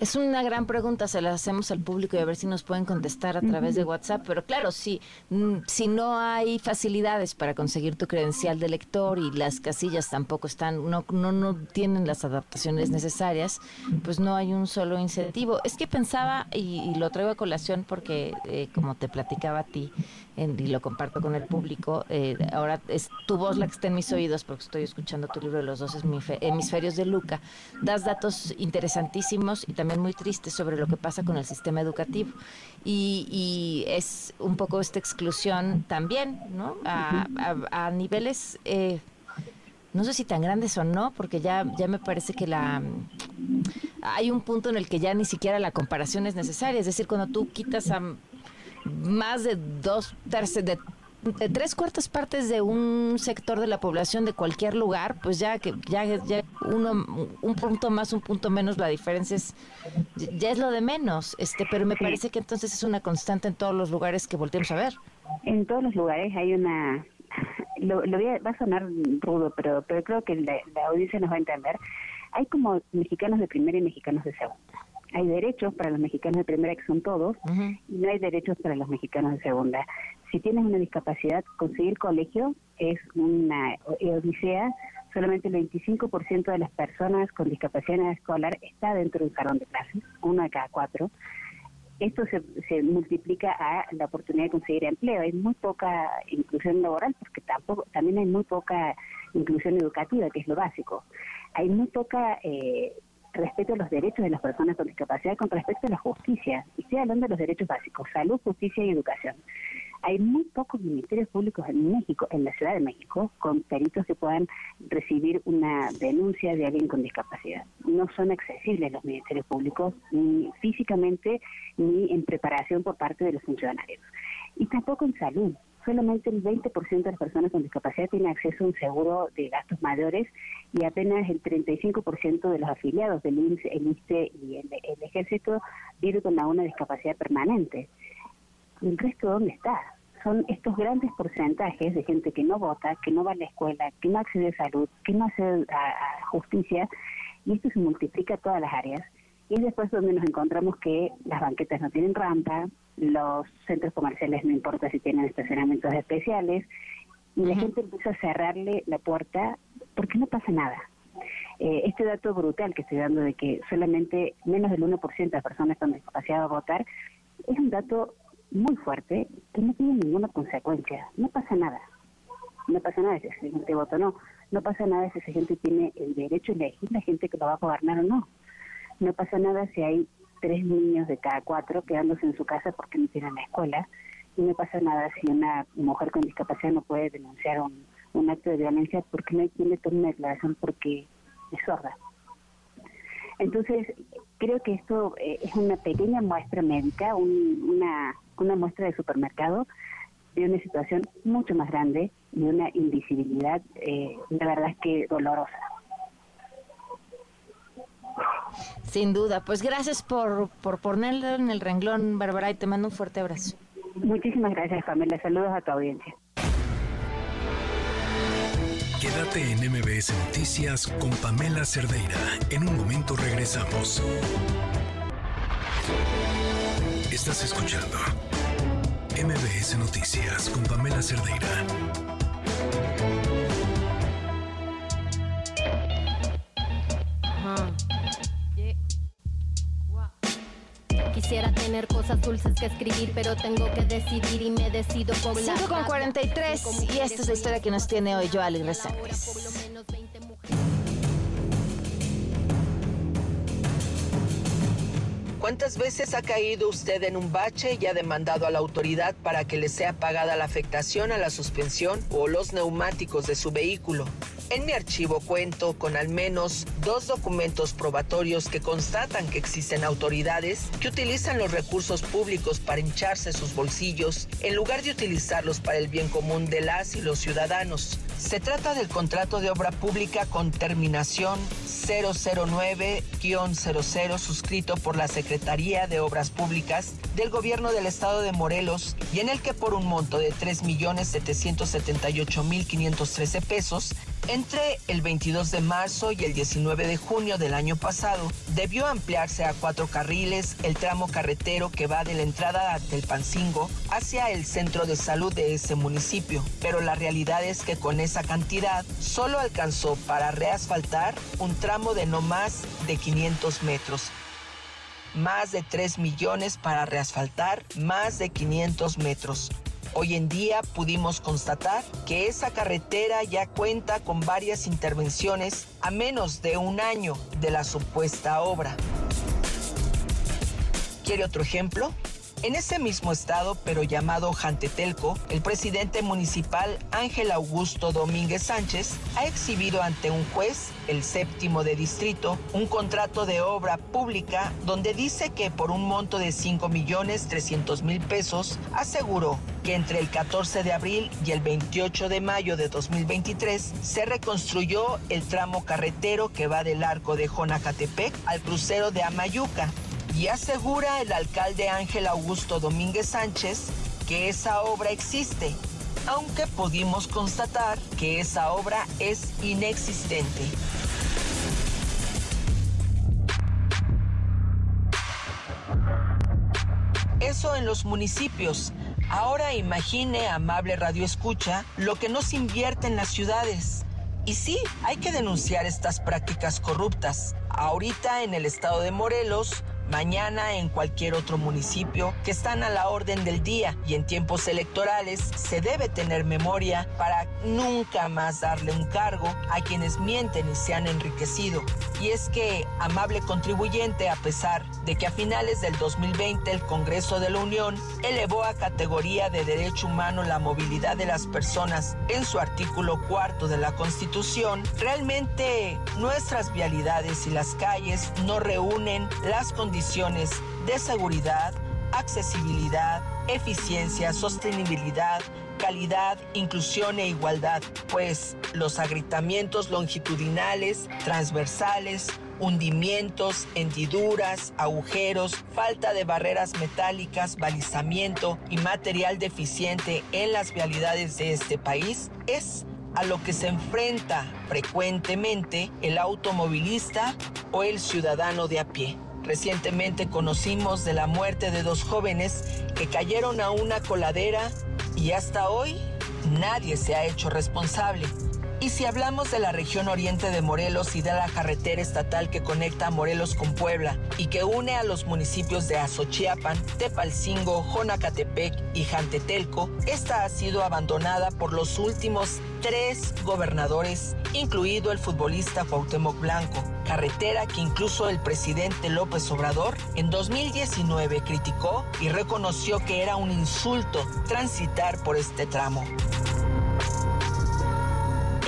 Es una gran pregunta, se la hacemos al público y a ver si nos pueden contestar a través de WhatsApp. Pero claro, si, mm, si no hay facilidades para conseguir tu credencial de lector y las casillas tampoco están, no, no, no tienen las adaptaciones necesarias, pues no hay un solo incentivo. Es que pensaba, y, lo traigo a colación porque, eh, como te platicaba a ti, y lo comparto con el público, eh, ahora es tu voz la que está en mis oídos porque estoy escuchando tu libro de los dos hemisferios de Luca. Das datos interesantísimos y también muy tristes sobre lo que pasa con el sistema educativo. Y, es un poco esta exclusión también, ¿no? A, niveles... Eh, no sé si tan grandes o no, porque ya, ya me parece que la hay un punto en el que ya ni siquiera la comparación es necesaria. Es decir, cuando tú quitas a más de dos tercios de tres cuartas partes de un sector de la población de cualquier lugar, pues ya que ya, ya uno un punto más, un punto menos, la diferencia es ya es lo de menos, este, pero me parece que entonces es una constante en todos los lugares que volteemos a ver. En todos los lugares hay una lo, lo va a sonar rudo, pero pero creo que la, la audiencia nos va a entender. Hay como mexicanos de primera y mexicanos de segunda hay derechos para los mexicanos de primera, que son todos, y no hay derechos para los mexicanos de segunda. Si tienes una discapacidad, conseguir colegio es una odisea. Solamente el 25% de las personas con discapacidad escolar está dentro de un salón de clases, uno de cada cuatro. Esto se, se multiplica a la oportunidad de conseguir empleo. Hay muy poca inclusión laboral porque tampoco también hay muy poca inclusión educativa, que es lo básico. Hay muy poca eh, respeto a los derechos de las personas con discapacidad con respecto a la justicia. Y estoy hablando de los derechos básicos, salud, justicia y educación. Hay muy pocos ministerios públicos en México, en la Ciudad de México, con peritos que puedan recibir una denuncia de alguien con discapacidad. No son accesibles los ministerios públicos, ni físicamente, ni en preparación por parte de los funcionarios. Y tampoco en salud solamente el 20% de las personas con discapacidad tiene acceso a un seguro de gastos mayores y apenas el 35% de los afiliados del INSS, el ISTE y el, Ejército viven con una discapacidad permanente. ¿El resto dónde está? Son estos grandes porcentajes de gente que no vota, que no va a la escuela, que no accede a salud, que no accede a, justicia, y esto se multiplica a todas las áreas. Y después donde nos encontramos que las banquetas no tienen rampa, los centros comerciales no importa si tienen estacionamientos especiales, y la gente empieza a cerrarle la puerta porque no pasa nada. Eh, este dato brutal que estoy dando de que solamente menos del 1% de las personas con discapacidad va a votar, es un dato muy fuerte que no tiene ninguna consecuencia. No pasa nada. No pasa nada si esa gente vota o no. No pasa nada si esa gente tiene el derecho a elegir la gente que lo va a gobernar o no. No pasa nada si hay tres niños de cada cuatro quedándose en su casa porque no tienen la escuela. Y no pasa nada si una mujer con discapacidad no puede denunciar un, acto de violencia porque no hay quien le una declaración porque es sorda. Entonces, creo que esto eh, es una pequeña muestra médica, una, una muestra de supermercado de una situación mucho más grande y una invisibilidad, eh, la verdad es que dolorosa. Sin duda, pues gracias por, por ponerlo en el renglón, Bárbara, y te mando un fuerte abrazo. Muchísimas gracias, Pamela. Saludos a tu audiencia. Quédate en MBS Noticias con Pamela Cerdeira. En un momento regresamos. Estás escuchando MBS Noticias con Pamela Cerdeira. Quisiera tener cosas dulces que escribir, pero tengo que decidir y me decido por la. 5 con 43 y esta es la historia que nos tiene hoy Joali Resández. ¿Cuántas veces ha caído usted en un bache y ha demandado a la autoridad para que le sea pagada la afectación a la suspensión o los neumáticos de su vehículo? En mi archivo cuento con al menos dos documentos probatorios que constatan que existen autoridades que utilizan los recursos públicos para hincharse sus bolsillos en lugar de utilizarlos para el bien común de las y los ciudadanos. Se trata del contrato de obra pública con terminación 009-00 suscrito por la Secretaría de Obras Públicas del Gobierno del Estado de Morelos y en el que por un monto de 3.778.513 pesos Entre el 22 de marzo y el 19 de junio del año pasado, debió ampliarse a cuatro carriles el tramo carretero que va de la entrada del Pancingo hacia el centro de salud de ese municipio. Pero la realidad es que con esa cantidad solo alcanzó para reasfaltar un tramo de no más de 500 metros más de 3 millones para reasfaltar más de 500 metros. Hoy en día pudimos constatar que esa carretera ya cuenta con varias intervenciones a menos de un año de la supuesta obra. ¿Quiere otro ejemplo? En ese mismo estado, pero llamado Jantetelco, el presidente municipal Ángel Augusto Domínguez Sánchez ha exhibido ante un juez, el séptimo de distrito, un contrato de obra pública donde dice que por un monto de 5 millones 300 mil pesos aseguró que entre el 14 de abril y el 28 de mayo de 2023 se reconstruyó el tramo carretero que va del arco de Jonacatepec al crucero de Amayuca y asegura el alcalde Ángel Augusto Domínguez Sánchez que esa obra existe, aunque pudimos constatar que esa obra es inexistente. Eso en los municipios. Ahora imagine, amable Radio Escucha, lo que no se invierte en las ciudades. Y sí, hay que denunciar estas prácticas corruptas. Ahorita en el estado de Morelos, mañana en cualquier otro municipio que están a la orden del día y en tiempos electorales se debe tener memoria para nunca más darle un cargo a quienes mienten y se han enriquecido. Y es que, amable contribuyente, a pesar de que a finales del 2020 el Congreso de la Unión elevó a categoría de derecho humano la movilidad de las personas en su artículo cuarto de la Constitución, realmente nuestras vialidades y las calles no reúnen las condiciones de seguridad, accesibilidad, eficiencia, sostenibilidad, calidad, inclusión e igualdad, pues los agrietamientos longitudinales, transversales, hundimientos, hendiduras, agujeros, falta de barreras metálicas, balizamiento y material deficiente en las vialidades de este país es a lo que se enfrenta frecuentemente el automovilista o el ciudadano de a pie. Recientemente conocimos de la muerte de dos jóvenes que cayeron a una coladera y hasta hoy nadie se ha hecho responsable. Y si hablamos de la región oriente de Morelos y de la carretera estatal que conecta Morelos con Puebla y que une a los municipios de Azochiapan, Tepalcingo, Jonacatepec y Jantetelco, esta ha sido abandonada por los últimos tres gobernadores, incluido el futbolista Cuauhtémoc Blanco, carretera que incluso el presidente López Obrador en 2019 criticó y reconoció que era un insulto transitar por este tramo.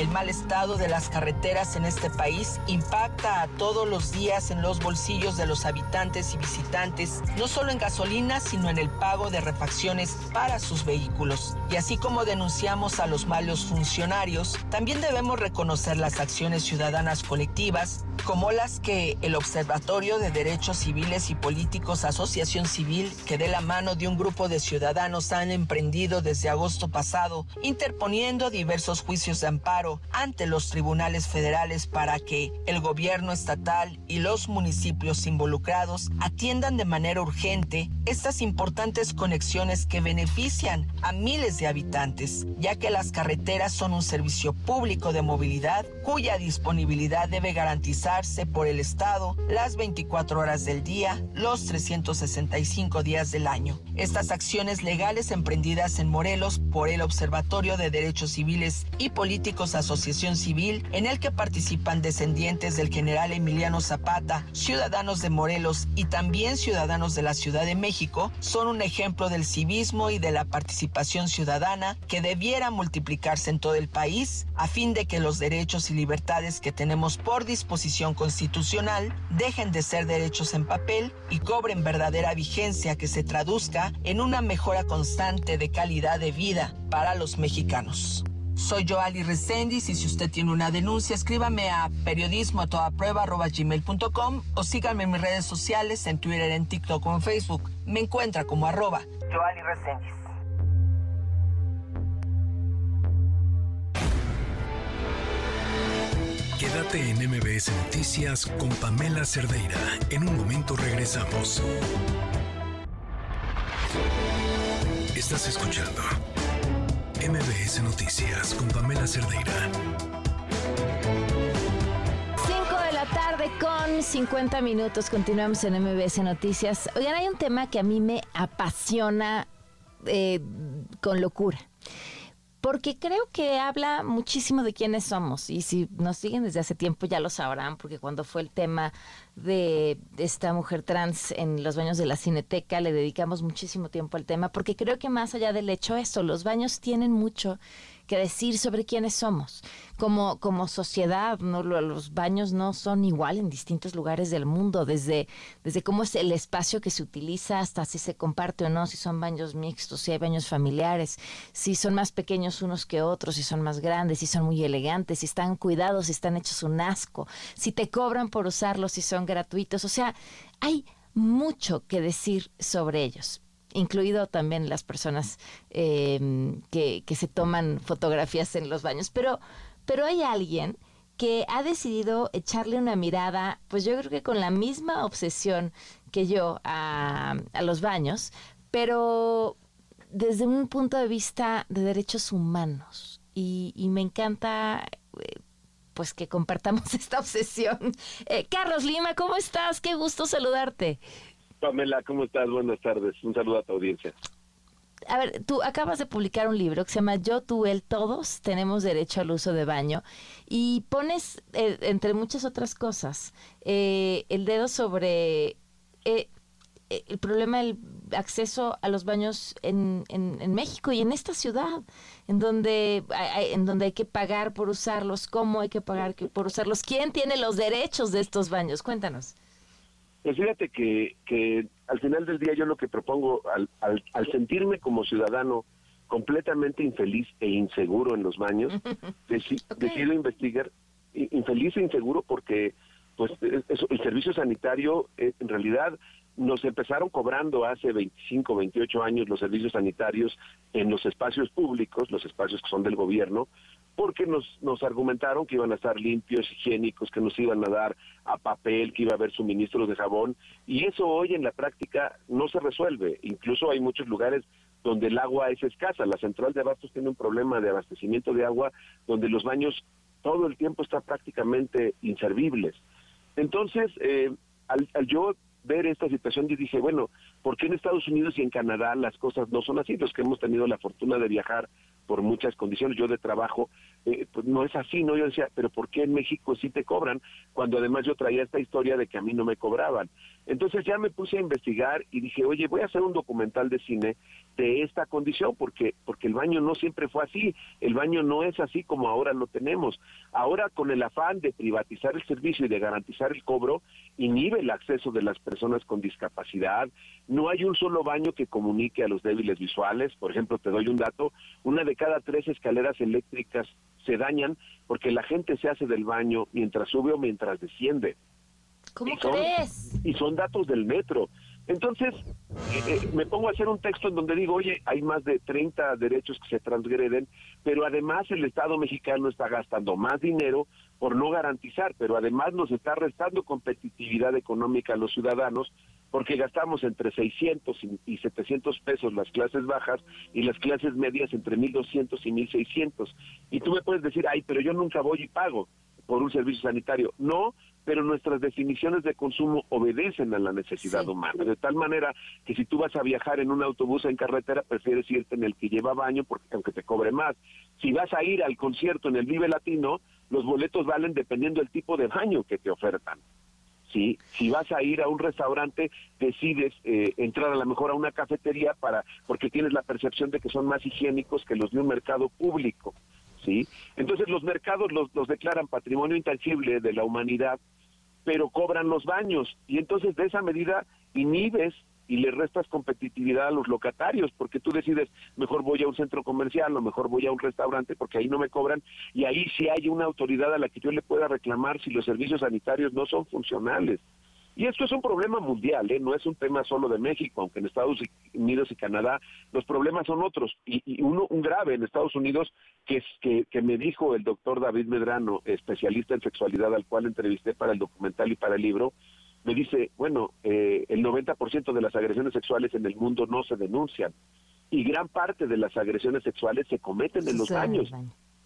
El mal estado de las carreteras en este país impacta a todos los días en los bolsillos de los habitantes y visitantes, no solo en gasolina, sino en el pago de refacciones para sus vehículos. Y así como denunciamos a los malos funcionarios, también debemos reconocer las acciones ciudadanas colectivas, como las que el Observatorio de Derechos Civiles y Políticos Asociación Civil, que de la mano de un grupo de ciudadanos han emprendido desde agosto pasado, interponiendo diversos juicios de amparo ante los tribunales federales para que el gobierno estatal y los municipios involucrados atiendan de manera urgente estas importantes conexiones que benefician a miles de habitantes, ya que las carreteras son un servicio público de movilidad cuya disponibilidad debe por el Estado las 24 horas del día, los 365 días del año. Estas acciones legales emprendidas en Morelos por el Observatorio de Derechos Civiles y Políticos Asociación Civil, en el que participan descendientes del general Emiliano Zapata, ciudadanos de Morelos y también ciudadanos de la Ciudad de México, son un ejemplo del civismo y de la participación ciudadana que debiera multiplicarse en todo el país a fin de que los derechos y libertades que tenemos por disposición constitucional dejen de ser derechos en papel y cobren verdadera vigencia que se traduzca en una mejora constante de calidad de vida para los mexicanos. Soy Joali Resendiz y si usted tiene una denuncia, escríbame a periodismo gmail.com o síganme en mis redes sociales, en Twitter, en TikTok o en Facebook. Me encuentra como arroba Joali Resendiz. Quédate en MBS Noticias con Pamela Cerdeira. En un momento regresamos. Estás escuchando MBS Noticias con Pamela Cerdeira. 5 de la tarde con 50 minutos. Continuamos en MBS Noticias. Oigan, hay un tema que a mí me apasiona eh, con locura porque creo que habla muchísimo de quiénes somos. Y si nos siguen desde hace tiempo ya lo sabrán, porque cuando fue el tema de esta mujer trans en los baños de la Cineteca le dedicamos muchísimo tiempo al tema, porque creo que más allá del hecho eso, los baños tienen mucho que decir sobre quiénes somos. Como, como sociedad, ¿no? los baños no son igual en distintos lugares del mundo, desde, desde cómo es el espacio que se utiliza hasta si se comparte o no, si son baños mixtos, si hay baños familiares, si son más pequeños unos que otros, si son más grandes, si son muy elegantes, si están cuidados, si están hechos un asco, si te cobran por usarlos, si son gratuitos. O sea, hay mucho que decir sobre ellos incluido también las personas em, que, que se toman fotografías en los baños. Pero, pero hay alguien que ha decidido echarle una mirada, pues yo creo que con la misma obsesión que yo a, a los baños, pero desde un punto de vista de derechos humanos. Y, y me encanta eh, pues que compartamos esta obsesión. Eh, Carlos Lima, ¿cómo estás? Qué gusto saludarte. Pamela, ¿cómo estás? Buenas tardes. Un saludo a tu audiencia. A ver, tú acabas de publicar un libro que se llama Yo, tú, él, todos tenemos derecho al uso de baño y pones, eh, entre muchas otras cosas, eh, el dedo sobre eh, el problema del acceso a los baños en, en, México y en esta ciudad, en donde, hay, en donde hay que pagar por usarlos, cómo hay que pagar por usarlos, quién tiene los derechos de estos baños. Cuéntanos. Pues fíjate que, que al final del día yo lo que propongo, al, al, sentirme como ciudadano completamente infeliz e inseguro en los baños, decido investigar, infeliz e inseguro porque pues el servicio sanitario eh, en realidad nos empezaron cobrando hace 25, 28 años los servicios sanitarios en los espacios públicos, los espacios que son del gobierno, porque nos, nos argumentaron que iban a estar limpios, higiénicos, que nos iban a dar a papel, que iba a haber suministros de jabón, y eso hoy en la práctica no se resuelve. Incluso hay muchos lugares donde el agua es escasa. La central de abastos tiene un problema de abastecimiento de agua donde los baños todo el tiempo están prácticamente inservibles. Entonces, eh, al, al yo ver esta situación y dije, bueno, ¿por qué en Estados Unidos y en Canadá las cosas no son así? Los que hemos tenido la fortuna de viajar por muchas condiciones, yo de trabajo, eh, pues no es así, ¿no? Yo decía, pero ¿por qué en México sí te cobran? Cuando además yo traía esta historia de que a mí no me cobraban. Entonces ya me puse a investigar y dije, oye, voy a hacer un documental de cine de esta condición, porque, porque el baño no siempre fue así, el baño no es así como ahora lo tenemos. Ahora con el afán de privatizar el servicio y de garantizar el cobro, inhibe el acceso de las personas con discapacidad, no hay un solo baño que comunique a los débiles visuales, por ejemplo, te doy un dato, una de cada tres escaleras eléctricas se dañan porque la gente se hace del baño mientras sube o mientras desciende. ¿Cómo crees? Y son datos del metro. Entonces, eh, eh, me pongo a hacer un texto en donde digo, oye, hay más de 30 derechos que se transgreden, pero además el Estado mexicano está gastando más dinero por no garantizar, pero además nos está restando competitividad económica a los ciudadanos porque gastamos entre 600 y 700 pesos las clases bajas y las clases medias entre 1.200 y 1.600. Y tú me puedes decir, ay, pero yo nunca voy y pago por un servicio sanitario. No, pero nuestras definiciones de consumo obedecen a la necesidad humana, de tal manera que si tú vas a viajar en un autobús en carretera, prefieres irte en el que lleva baño porque aunque te cobre más. Si vas a ir al concierto en el Vive Latino, los boletos valen dependiendo del tipo de baño que te ofertan. ¿sí? Si vas a ir a un restaurante, decides eh, entrar a lo mejor a una cafetería para porque tienes la percepción de que son más higiénicos que los de un mercado público, ¿sí? Entonces los mercados los, los declaran patrimonio intangible de la humanidad, pero cobran los baños y entonces de esa medida inhibes y le restas competitividad a los locatarios, porque tú decides, mejor voy a un centro comercial o mejor voy a un restaurante porque ahí no me cobran y ahí sí hay una autoridad a la que yo le pueda reclamar si los servicios sanitarios no son funcionales. Y esto es un problema mundial, ¿eh? no es un tema solo de México, aunque en Estados Unidos y Canadá los problemas son otros. Y, uno, un grave en Estados Unidos que, es, que me dijo el doctor David Medrano, especialista en sexualidad, al cual entrevisté para el documental y para el libro, me dice, bueno, eh, el 90% de las agresiones sexuales en el mundo no se denuncian y gran parte de las agresiones sexuales se cometen en los baños,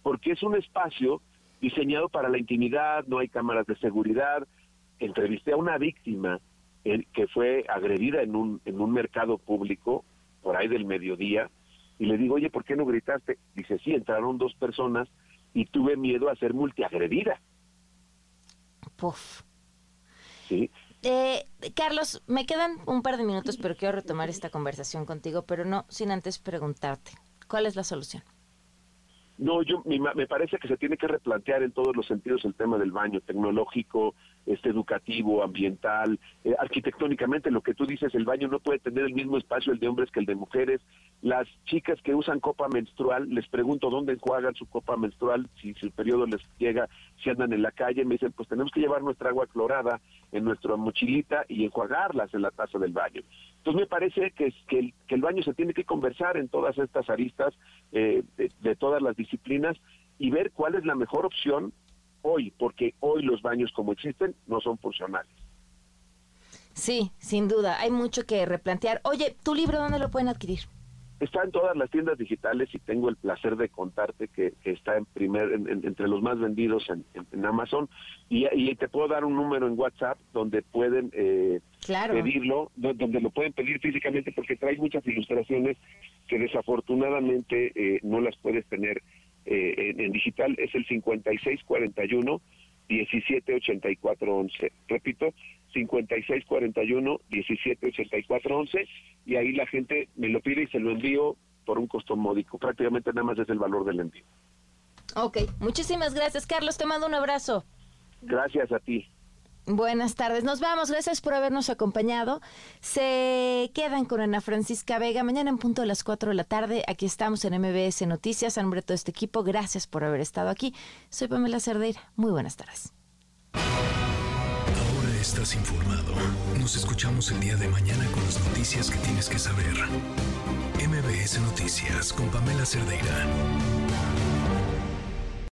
porque es un espacio diseñado para la intimidad, no hay cámaras de seguridad, entrevisté a una víctima que fue agredida en un, en un mercado público, por ahí del mediodía, y le digo, oye, ¿por qué no gritaste? Dice, sí, entraron dos personas y tuve miedo a ser multiagredida. Puf. Sí. Eh, Carlos, me quedan un par de minutos, pero quiero retomar esta conversación contigo, pero no sin antes preguntarte, ¿cuál es la solución? No, yo me parece que se tiene que replantear en todos los sentidos el tema del baño tecnológico, este educativo, ambiental, eh, arquitectónicamente lo que tú dices, el baño no puede tener el mismo espacio el de hombres que el de mujeres. Las chicas que usan copa menstrual, les pregunto dónde enjuagan su copa menstrual, si, si el periodo les llega, si andan en la calle, me dicen, pues tenemos que llevar nuestra agua clorada en nuestra mochilita y enjuagarlas en la taza del baño. Entonces me parece que, el, que el baño se tiene que conversar en todas estas aristas eh, de, todas las disciplinas y ver cuál es la mejor opción hoy, porque hoy los baños como existen no son funcionales. Sí, sin duda, hay mucho que replantear. Oye, ¿tu libro dónde lo pueden adquirir? Está en todas las tiendas digitales y tengo el placer de contarte que, está en primer, entre los más vendidos en, Amazon. Y, te puedo dar un número en WhatsApp donde pueden eh, pedirlo, donde lo pueden pedir físicamente porque trae muchas ilustraciones que desafortunadamente eh, no las puedes tener eh, en, digital. Es el 5641 178411. Repito, 5641 178411 y ahí la gente me lo pide y se lo envío por un costo módico. Prácticamente nada más es el valor del envío. Ok, muchísimas gracias Carlos, te mando un abrazo. Gracias a ti. Buenas tardes, nos vamos, gracias por habernos acompañado. Se quedan con Ana Francisca Vega mañana en punto de las 4 de la tarde. Aquí estamos en MBS Noticias, a nombre de todo este equipo, gracias por haber estado aquí. Soy Pamela Cerdeira, muy buenas tardes. Ahora estás informado. Nos escuchamos el día de mañana con las noticias que tienes que saber. MBS Noticias con Pamela Cerdeira.